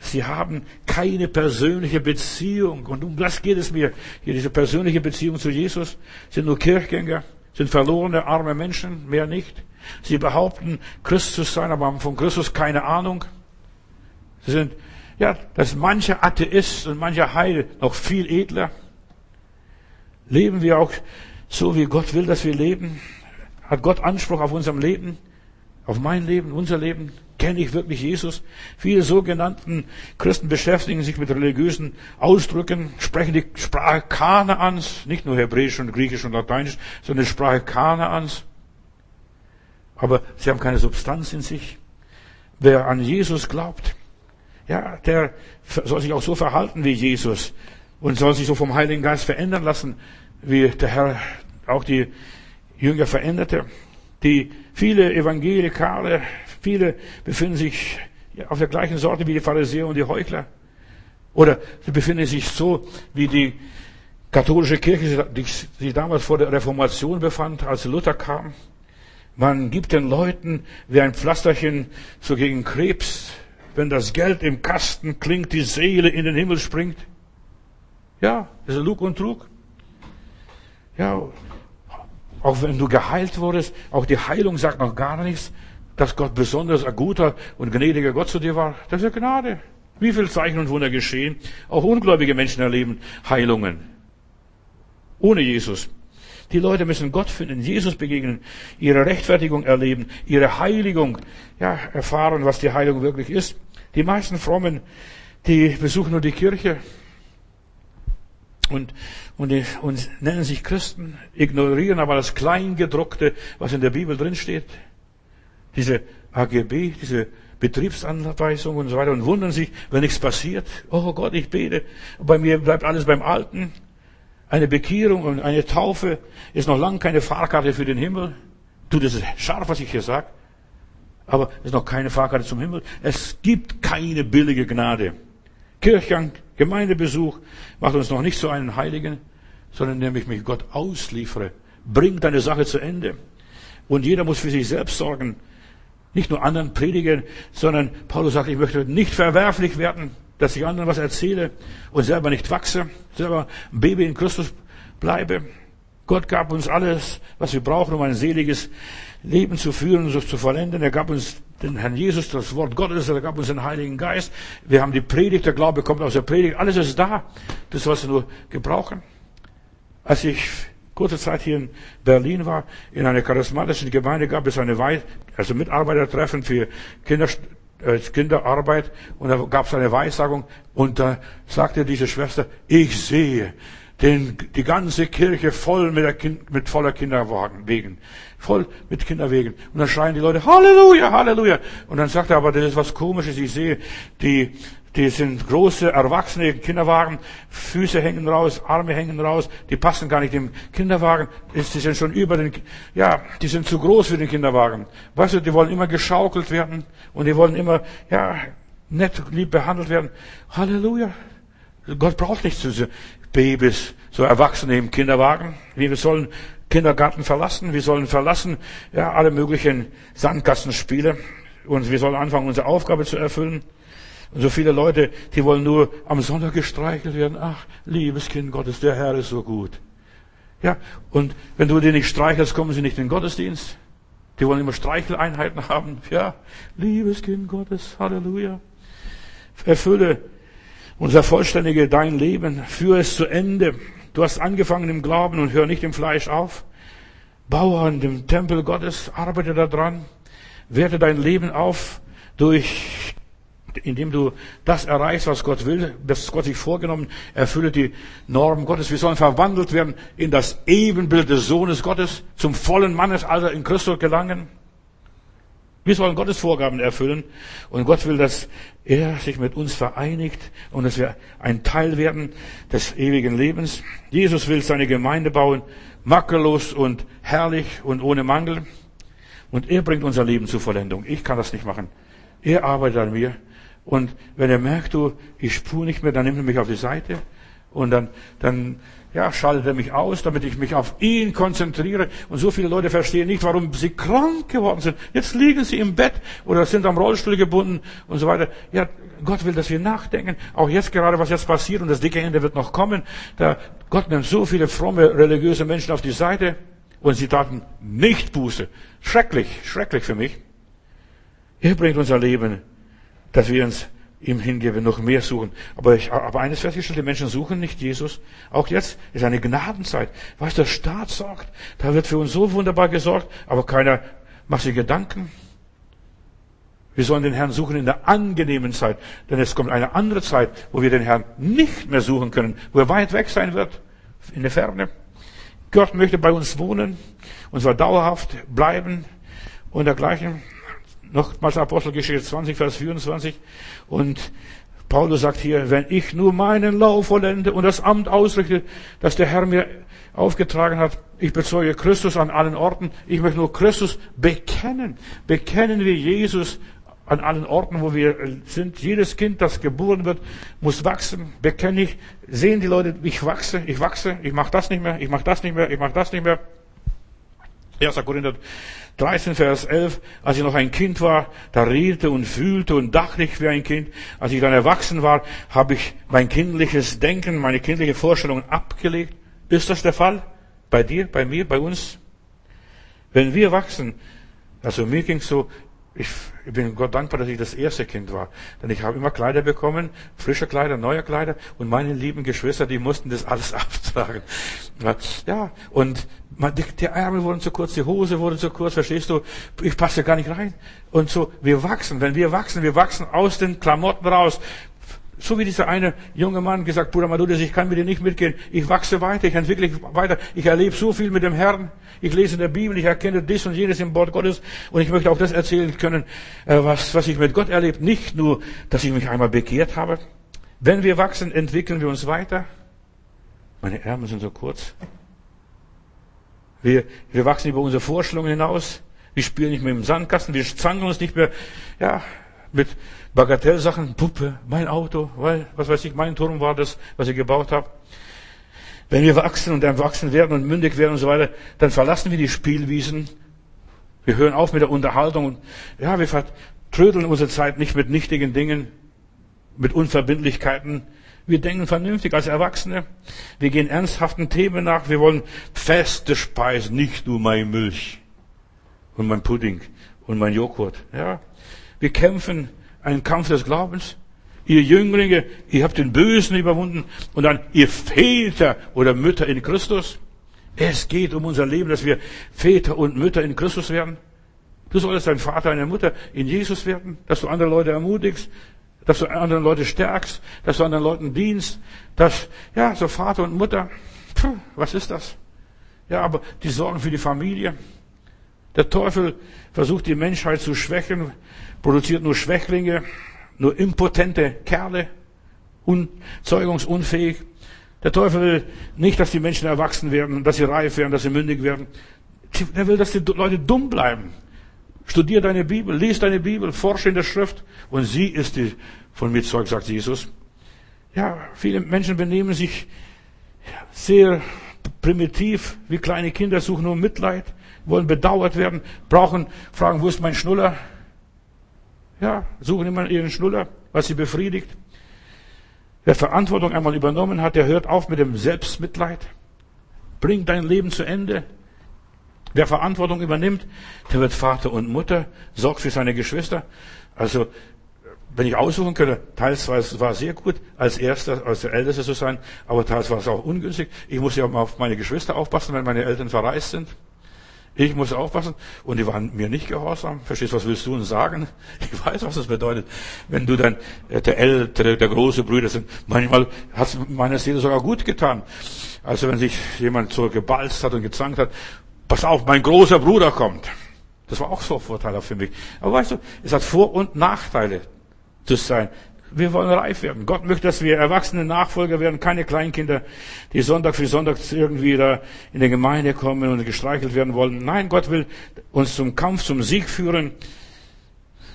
Sie haben keine persönliche Beziehung. Und um das geht es mir. Hier diese persönliche Beziehung zu Jesus sind nur Kirchgänger, sind verlorene, arme Menschen, mehr nicht. Sie behaupten, Christus sein, aber haben von Christus keine Ahnung. Sie sind, ja, dass mancher Atheist und mancher Heil noch viel edler. Leben wir auch so, wie Gott will, dass wir leben? Hat Gott Anspruch auf unserem Leben? Auf mein Leben, unser Leben? Kenne ich wirklich Jesus? Viele sogenannten Christen beschäftigen sich mit religiösen Ausdrücken, sprechen die Sprache Kanaans, nicht nur Hebräisch und Griechisch und Lateinisch, sondern die Sprache Kanaans. Aber sie haben keine Substanz in sich. Wer an Jesus glaubt, ja, der soll sich auch so verhalten wie Jesus und soll sich so vom Heiligen Geist verändern lassen, wie der Herr auch die Jünger veränderte. Die viele Evangelikale, viele befinden sich auf der gleichen Sorte wie die Pharisäer und die Heuchler. Oder sie befinden sich so wie die katholische Kirche, sich damals vor der Reformation befand, als Luther kam. Man gibt den Leuten wie ein Pflasterchen so gegen Krebs, wenn das Geld im Kasten klingt, die Seele in den Himmel springt. Ja, das ist Lug und Trug. Ja, auch wenn du geheilt wurdest, auch die Heilung sagt noch gar nichts, dass Gott besonders ein guter und gnädiger Gott zu dir war. Das ist ja Gnade. Wie viel Zeichen und Wunder geschehen? Auch ungläubige Menschen erleben Heilungen. Ohne Jesus. Die Leute müssen Gott finden, Jesus begegnen, ihre Rechtfertigung erleben, ihre Heiligung, ja, erfahren, was die Heilung wirklich ist. Die meisten Frommen, die besuchen nur die Kirche und, und, und nennen sich Christen, ignorieren aber das Kleingedruckte, was in der Bibel drinsteht. Diese AGB, diese Betriebsanweisung und so weiter und wundern sich, wenn nichts passiert. Oh Gott, ich bete. Bei mir bleibt alles beim Alten. Eine Bekehrung und eine Taufe ist noch lange keine Fahrkarte für den Himmel. Du, das ist scharf, was ich hier sage. Aber es ist noch keine Fahrkarte zum Himmel. Es gibt keine billige Gnade. Kirchgang, Gemeindebesuch macht uns noch nicht zu einem Heiligen, sondern indem ich mich Gott ausliefere. Bring deine Sache zu Ende. Und jeder muss für sich selbst sorgen. Nicht nur anderen predigen, sondern Paulus sagt, ich möchte nicht verwerflich werden dass ich anderen was erzähle und selber nicht wachse, selber Baby in Christus bleibe. Gott gab uns alles, was wir brauchen, um ein seliges Leben zu führen und zu vollenden. Er gab uns den Herrn Jesus, das Wort Gottes, er gab uns den Heiligen Geist. Wir haben die Predigt, der Glaube kommt aus der Predigt. Alles ist da. Das, was wir nur gebrauchen. Als ich kurze Zeit hier in Berlin war, in einer charismatischen Gemeinde gab es eine Wei also Mitarbeitertreffen für Kinder, als Kinderarbeit und da gab es eine Weissagung und da sagte diese Schwester, ich sehe den, die ganze Kirche voll mit, der kind, mit voller Kinderwagen, wegen, voll mit Kinderwegen. Und dann schreien die Leute, Halleluja, Halleluja. Und dann sagt er, aber das ist was Komisches, ich sehe die die sind große, erwachsene Kinderwagen, Füße hängen raus, Arme hängen raus, die passen gar nicht im Kinderwagen, die sind schon über den, ja, die sind zu groß für den Kinderwagen. Weißt du, die wollen immer geschaukelt werden und die wollen immer, ja, nett, lieb behandelt werden. Halleluja. Gott braucht nicht so Babys, so Erwachsene im Kinderwagen. Wir sollen Kindergarten verlassen, wir sollen verlassen, ja, alle möglichen Sandkassenspiele und wir sollen anfangen, unsere Aufgabe zu erfüllen. Und so viele Leute, die wollen nur am Sonntag gestreichelt werden. Ach, liebes Kind Gottes, der Herr ist so gut. Ja, und wenn du die nicht streichelst, kommen sie nicht in den Gottesdienst. Die wollen immer Streicheleinheiten haben. Ja, liebes Kind Gottes, Halleluja. Erfülle unser vollständige dein Leben. Führe es zu Ende. Du hast angefangen im Glauben und hör nicht im Fleisch auf. Baue an dem Tempel Gottes, arbeite daran. Werte dein Leben auf durch indem du das erreichst, was Gott will, das Gott sich vorgenommen, erfülle die Normen Gottes. Wir sollen verwandelt werden in das Ebenbild des Sohnes Gottes, zum vollen Mannesalter in Christus gelangen. Wir sollen Gottes Vorgaben erfüllen und Gott will, dass er sich mit uns vereinigt und dass wir ein Teil werden des ewigen Lebens. Jesus will seine Gemeinde bauen, makellos und herrlich und ohne Mangel. Und er bringt unser Leben zur Vollendung. Ich kann das nicht machen. Er arbeitet an mir. Und wenn er merkt, du, ich spur nicht mehr, dann nimmt er mich auf die Seite und dann, dann, ja, schaltet er mich aus, damit ich mich auf ihn konzentriere. Und so viele Leute verstehen nicht, warum sie krank geworden sind. Jetzt liegen sie im Bett oder sind am Rollstuhl gebunden und so weiter. Ja, Gott will, dass wir nachdenken. Auch jetzt gerade, was jetzt passiert und das dicke Ende wird noch kommen. Da, Gott nimmt so viele fromme, religiöse Menschen auf die Seite und sie taten nicht Buße. Schrecklich, schrecklich für mich. Er bringt unser Leben dass wir uns ihm hingeben, noch mehr suchen. Aber ich habe eines festgestellt, die Menschen suchen nicht Jesus. Auch jetzt ist eine Gnadenzeit. Was der Staat sorgt, da wird für uns so wunderbar gesorgt, aber keiner macht sich Gedanken. Wir sollen den Herrn suchen in der angenehmen Zeit, denn es kommt eine andere Zeit, wo wir den Herrn nicht mehr suchen können, wo er weit weg sein wird, in der Ferne. Gott möchte bei uns wohnen, und zwar dauerhaft bleiben und dergleichen nochmals Apostelgeschichte 20, Vers 24. Und Paulus sagt hier, wenn ich nur meinen Lauf vollende und das Amt ausrichte, das der Herr mir aufgetragen hat, ich bezeuge Christus an allen Orten, ich möchte nur Christus bekennen. Bekennen wir Jesus an allen Orten, wo wir sind. Jedes Kind, das geboren wird, muss wachsen. Bekenne ich, sehen die Leute, ich wachse, ich wachse, ich mache das nicht mehr, ich mache das nicht mehr, ich mache das nicht mehr. 1. Korinther 13, Vers 11, als ich noch ein Kind war, da redete und fühlte und dachte ich wie ein Kind. Als ich dann erwachsen war, habe ich mein kindliches Denken, meine kindliche Vorstellungen abgelegt. Ist das der Fall? Bei dir, bei mir, bei uns? Wenn wir wachsen, also mir ging so, ich bin Gott dankbar, dass ich das erste Kind war. Denn ich habe immer Kleider bekommen, frische Kleider, neue Kleider. Und meine lieben Geschwister, die mussten das alles abtragen. Ja, und die Ärmel wurden zu kurz, die Hose wurde zu kurz, verstehst du? Ich passe gar nicht rein. Und so, wir wachsen. Wenn wir wachsen, wir wachsen aus den Klamotten raus. So wie dieser eine junge Mann gesagt, Bruder Madudes, ich kann mit dir nicht mitgehen. Ich wachse weiter, ich entwickle mich weiter. Ich erlebe so viel mit dem Herrn. Ich lese in der Bibel, ich erkenne dies und jenes im Wort Gottes. Und ich möchte auch das erzählen können, äh, was, was ich mit Gott erlebt. Nicht nur, dass ich mich einmal bekehrt habe. Wenn wir wachsen, entwickeln wir uns weiter. Meine Ärmel sind so kurz. Wir, wir wachsen über unsere Vorstellungen hinaus. Wir spielen nicht mehr im Sandkasten. Wir zangen uns nicht mehr, ja, mit Bagatellsachen. Puppe, mein Auto, weil, was weiß ich, mein Turm war das, was ich gebaut habe. Wenn wir wachsen und erwachsen werden und mündig werden und so weiter, dann verlassen wir die Spielwiesen. Wir hören auf mit der Unterhaltung und, ja, wir vertrödeln unsere Zeit nicht mit nichtigen Dingen, mit Unverbindlichkeiten, wir denken vernünftig als Erwachsene. Wir gehen ernsthaften Themen nach. Wir wollen feste Speisen, nicht nur meine Milch und mein Pudding und mein Joghurt. Ja. Wir kämpfen einen Kampf des Glaubens. Ihr Jünglinge, ihr habt den Bösen überwunden und dann ihr Väter oder Mütter in Christus. Es geht um unser Leben, dass wir Väter und Mütter in Christus werden. Du solltest ein Vater, eine Mutter in Jesus werden, dass du andere Leute ermutigst, dass du anderen Leute stärkst, dass du anderen Leuten dienst, dass, ja, so Vater und Mutter, puh, was ist das? Ja, aber die sorgen für die Familie. Der Teufel versucht die Menschheit zu schwächen, produziert nur Schwächlinge, nur impotente Kerle, zeugungsunfähig. Der Teufel will nicht, dass die Menschen erwachsen werden, dass sie reif werden, dass sie mündig werden. Er will, dass die Leute dumm bleiben. Studier deine Bibel, lies deine Bibel, forsche in der Schrift und sie ist die von mir Zeug, sagt Jesus. Ja, viele Menschen benehmen sich sehr primitiv, wie kleine Kinder, suchen nur Mitleid, wollen bedauert werden, brauchen, fragen, wo ist mein Schnuller? Ja, suchen immer ihren Schnuller, was sie befriedigt. Wer Verantwortung einmal übernommen hat, der hört auf mit dem Selbstmitleid. Bring dein Leben zu Ende. Wer Verantwortung übernimmt, der wird Vater und Mutter, sorgt für seine Geschwister. Also, wenn ich aussuchen könnte, teils war es war sehr gut, als Erster, als der Älteste zu sein, aber teils war es auch ungünstig. Ich muss ja auf meine Geschwister aufpassen, wenn meine Eltern verreist sind. Ich muss aufpassen. Und die waren mir nicht gehorsam. Verstehst was willst du uns sagen? Ich weiß, was das bedeutet. Wenn du dann äh, der ältere, der große Brüder sind. Manchmal hat es meiner Seele sogar gut getan. Also wenn sich jemand so gebalzt hat und gezankt hat, pass auf, mein großer Bruder kommt. Das war auch so Vorteil für mich. Aber weißt du, es hat Vor- und Nachteile zu sein. Wir wollen reif werden. Gott möchte, dass wir erwachsene Nachfolger werden, keine Kleinkinder, die Sonntag für Sonntag irgendwie da in der Gemeinde kommen und gestreichelt werden wollen. Nein, Gott will uns zum Kampf, zum Sieg führen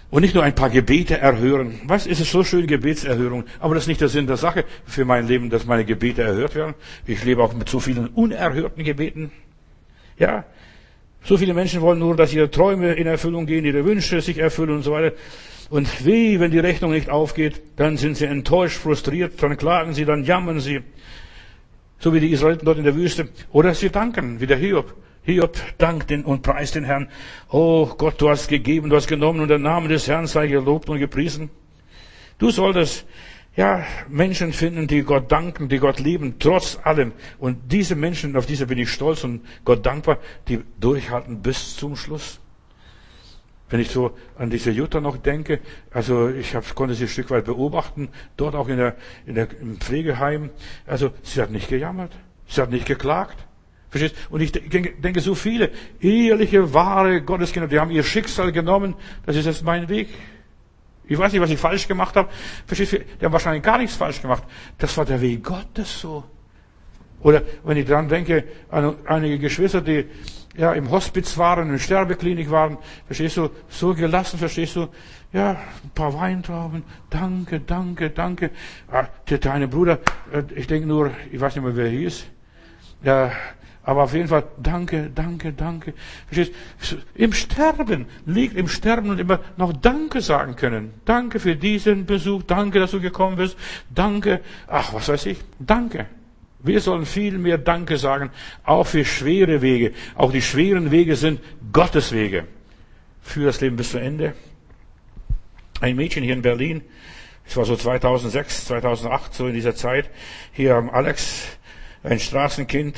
und nicht nur ein paar Gebete erhören. Was ist es so schön, Gebetserhörung? Aber das ist nicht der Sinn der Sache für mein Leben, dass meine Gebete erhört werden. Ich lebe auch mit so vielen unerhörten Gebeten. Ja, so viele Menschen wollen nur, dass ihre Träume in Erfüllung gehen, ihre Wünsche sich erfüllen und so weiter. Und wie, wenn die Rechnung nicht aufgeht, dann sind sie enttäuscht, frustriert, dann klagen sie, dann jammern sie. So wie die Israeliten dort in der Wüste. Oder sie danken, wie der Hiob. Hiob dankt und preist den Herrn. Oh Gott, du hast gegeben, du hast genommen und der Name des Herrn sei gelobt und gepriesen. Du solltest ja, Menschen finden, die Gott danken, die Gott lieben, trotz allem. Und diese Menschen, auf diese bin ich stolz und Gott dankbar, die durchhalten bis zum Schluss. Wenn ich so an diese Jutta noch denke, also ich hab, konnte sie ein Stück weit beobachten, dort auch in der, in der, im Pflegeheim. Also sie hat nicht gejammert, sie hat nicht geklagt. Verstehst? Und ich denke, so viele ehrliche, wahre Gotteskinder, die haben ihr Schicksal genommen, das ist jetzt mein Weg. Ich weiß nicht, was ich falsch gemacht habe. Verstehst du? Die haben wahrscheinlich gar nichts falsch gemacht. Das war der Weg Gottes so. Oder wenn ich dran denke, an einige Geschwister, die ja im Hospiz waren, in der Sterbeklinik waren, verstehst du, so gelassen, verstehst du, ja, ein paar Weintrauben, danke, danke, danke. Ah, der kleine Bruder, äh, ich denke nur, ich weiß nicht mehr, wer er hieß, ja, aber auf jeden Fall, danke, danke, danke. Verstehst? Im Sterben, liegt im Sterben und immer noch Danke sagen können. Danke für diesen Besuch, danke, dass du gekommen bist, danke, ach, was weiß ich, danke. Wir sollen viel mehr Danke sagen, auch für schwere Wege. Auch die schweren Wege sind Gottes Wege. Für das Leben bis zu Ende. Ein Mädchen hier in Berlin, es war so 2006, 2008, so in dieser Zeit, hier am Alex, ein Straßenkind,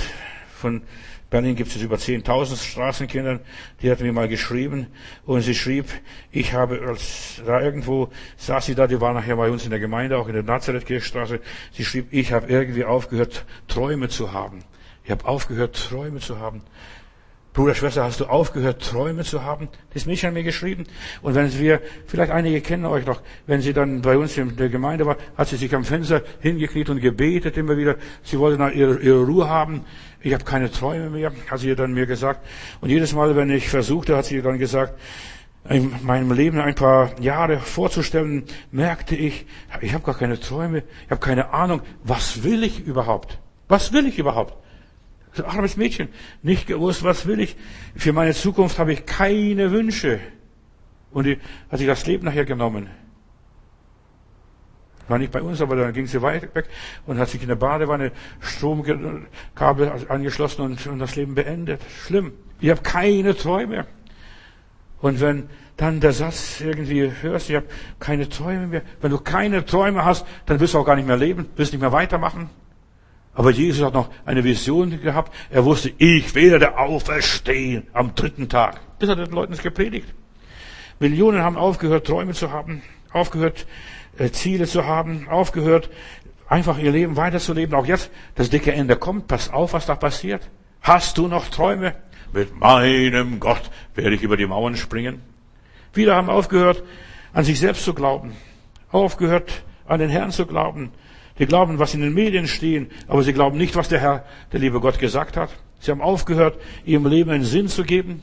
von Berlin gibt es über 10.000 Straßenkinder. Die hat mir mal geschrieben und sie schrieb, ich habe als da irgendwo saß sie da, die war nachher bei uns in der Gemeinde, auch in der Nazareth-Kirchstraße. Sie schrieb, ich habe irgendwie aufgehört, Träume zu haben. Ich habe aufgehört, Träume zu haben. Bruder, Schwester, hast du aufgehört, Träume zu haben? Das Mädchen hat mir geschrieben. Und wenn wir, vielleicht einige kennen euch noch, wenn sie dann bei uns in der Gemeinde war, hat sie sich am Fenster hingekniet und gebetet immer wieder. Sie wollte ihre, ihre Ruhe haben. Ich habe keine Träume mehr, hat sie dann mir gesagt. Und jedes Mal, wenn ich versuchte, hat sie dann gesagt, in meinem Leben ein paar Jahre vorzustellen, merkte ich, ich habe gar keine Träume, ich habe keine Ahnung, was will ich überhaupt? Was will ich überhaupt? Ein armes Mädchen, nicht gewusst, was will ich. Für meine Zukunft habe ich keine Wünsche. Und die hat sich das Leben nachher genommen. War nicht bei uns, aber dann ging sie weit weg und hat sich in der Badewanne Stromkabel angeschlossen und, und das Leben beendet. Schlimm. Ich habe keine Träume. Und wenn dann der Satz irgendwie hörst, ich habe keine Träume mehr. Wenn du keine Träume hast, dann wirst du auch gar nicht mehr leben, wirst nicht mehr weitermachen. Aber Jesus hat noch eine Vision gehabt. Er wusste, ich werde auferstehen am dritten Tag. Das hat er den Leuten gepredigt. Millionen haben aufgehört, Träume zu haben, aufgehört, äh, Ziele zu haben, aufgehört, einfach ihr Leben weiterzuleben. Auch jetzt, das dicke Ende kommt. Pass auf, was da passiert. Hast du noch Träume? Mit meinem Gott werde ich über die Mauern springen. Viele haben aufgehört, an sich selbst zu glauben. Aufgehört, an den Herrn zu glauben. Die glauben, was in den Medien stehen, aber sie glauben nicht, was der Herr, der liebe Gott gesagt hat. Sie haben aufgehört, ihrem Leben einen Sinn zu geben.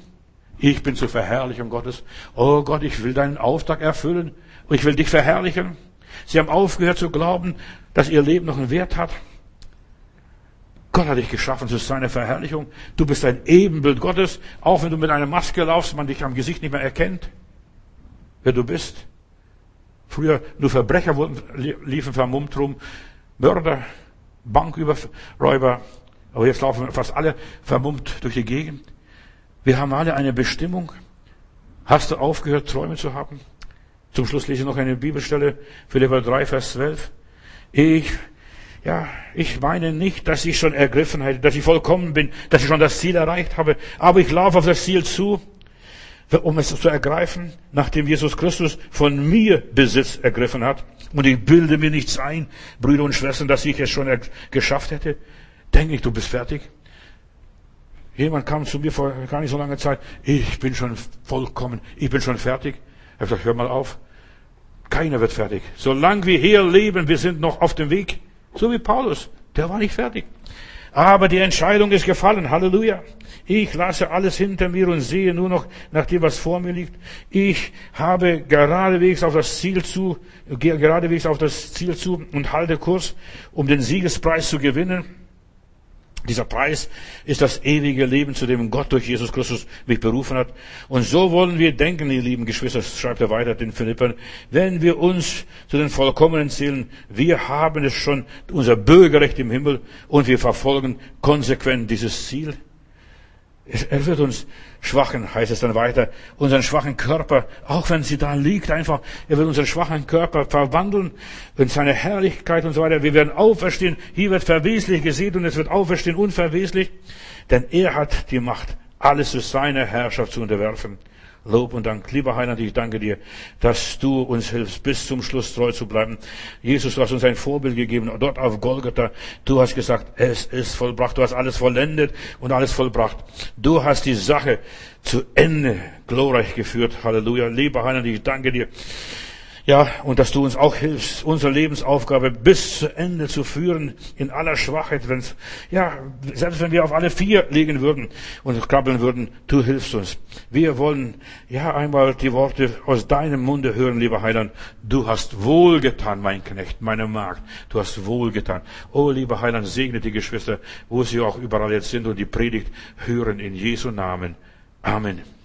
Ich bin zur Verherrlichung Gottes. Oh Gott, ich will deinen Auftrag erfüllen und ich will dich verherrlichen. Sie haben aufgehört zu glauben, dass ihr Leben noch einen Wert hat. Gott hat dich geschaffen zu seiner Verherrlichung. Du bist ein Ebenbild Gottes, auch wenn du mit einer Maske laufst, man dich am Gesicht nicht mehr erkennt, wer du bist. Früher nur Verbrecher wurden, liefen vermummt rum, Mörder, Banküberräuber, aber jetzt laufen fast alle vermummt durch die Gegend. Wir haben alle eine Bestimmung. Hast du aufgehört, Träume zu haben? Zum Schluss lese ich noch eine Bibelstelle, Philipper 3, Vers 12. Ich, Ja, ich meine nicht, dass ich schon ergriffen hätte, dass ich vollkommen bin, dass ich schon das Ziel erreicht habe, aber ich laufe auf das Ziel zu, um es zu ergreifen, nachdem Jesus Christus von mir Besitz ergriffen hat. Und ich bilde mir nichts ein, Brüder und Schwestern, dass ich es schon geschafft hätte. Denke ich, du bist fertig? Jemand kam zu mir vor gar nicht so langer Zeit, ich bin schon vollkommen, ich bin schon fertig. Ich habe gesagt, hör mal auf. Keiner wird fertig. Solange wir hier leben, wir sind noch auf dem Weg. So wie Paulus. Der war nicht fertig. Aber die Entscheidung ist gefallen. Halleluja. Ich lasse alles hinter mir und sehe nur noch nach dem, was vor mir liegt. Ich habe geradewegs auf das Ziel zu, geradewegs auf das Ziel zu und halte Kurs, um den Siegespreis zu gewinnen. Dieser Preis ist das ewige Leben, zu dem Gott durch Jesus Christus mich berufen hat. Und so wollen wir denken, ihr lieben Geschwister, schreibt er weiter den Philippern, wenn wir uns zu den Vollkommenen zählen, wir haben es schon, unser Bürgerrecht im Himmel, und wir verfolgen konsequent dieses Ziel. Er wird uns schwachen, heißt es dann weiter, unseren schwachen Körper, auch wenn sie da liegt, einfach, er wird unseren schwachen Körper verwandeln in seine Herrlichkeit und so weiter. Wir werden auferstehen. Hier wird verweslich gesehen und es wird auferstehen unverweslich, denn er hat die Macht, alles zu seiner Herrschaft zu unterwerfen. Lob und Dank. Lieber Heiland, ich danke dir, dass du uns hilfst, bis zum Schluss treu zu bleiben. Jesus, du hast uns ein Vorbild gegeben, dort auf Golgatha. Du hast gesagt, es ist vollbracht. Du hast alles vollendet und alles vollbracht. Du hast die Sache zu Ende glorreich geführt. Halleluja. Lieber Heiland, ich danke dir ja, und dass du uns auch hilfst, unsere Lebensaufgabe bis zu Ende zu führen, in aller Schwachheit, wenn's, ja, selbst wenn wir auf alle vier liegen würden und krabbeln würden, du hilfst uns. Wir wollen, ja, einmal die Worte aus deinem Munde hören, lieber Heiland. Du hast wohlgetan, mein Knecht, meine Magd. Du hast wohlgetan. Oh, lieber Heiland, segne die Geschwister, wo sie auch überall jetzt sind und die Predigt hören in Jesu Namen. Amen.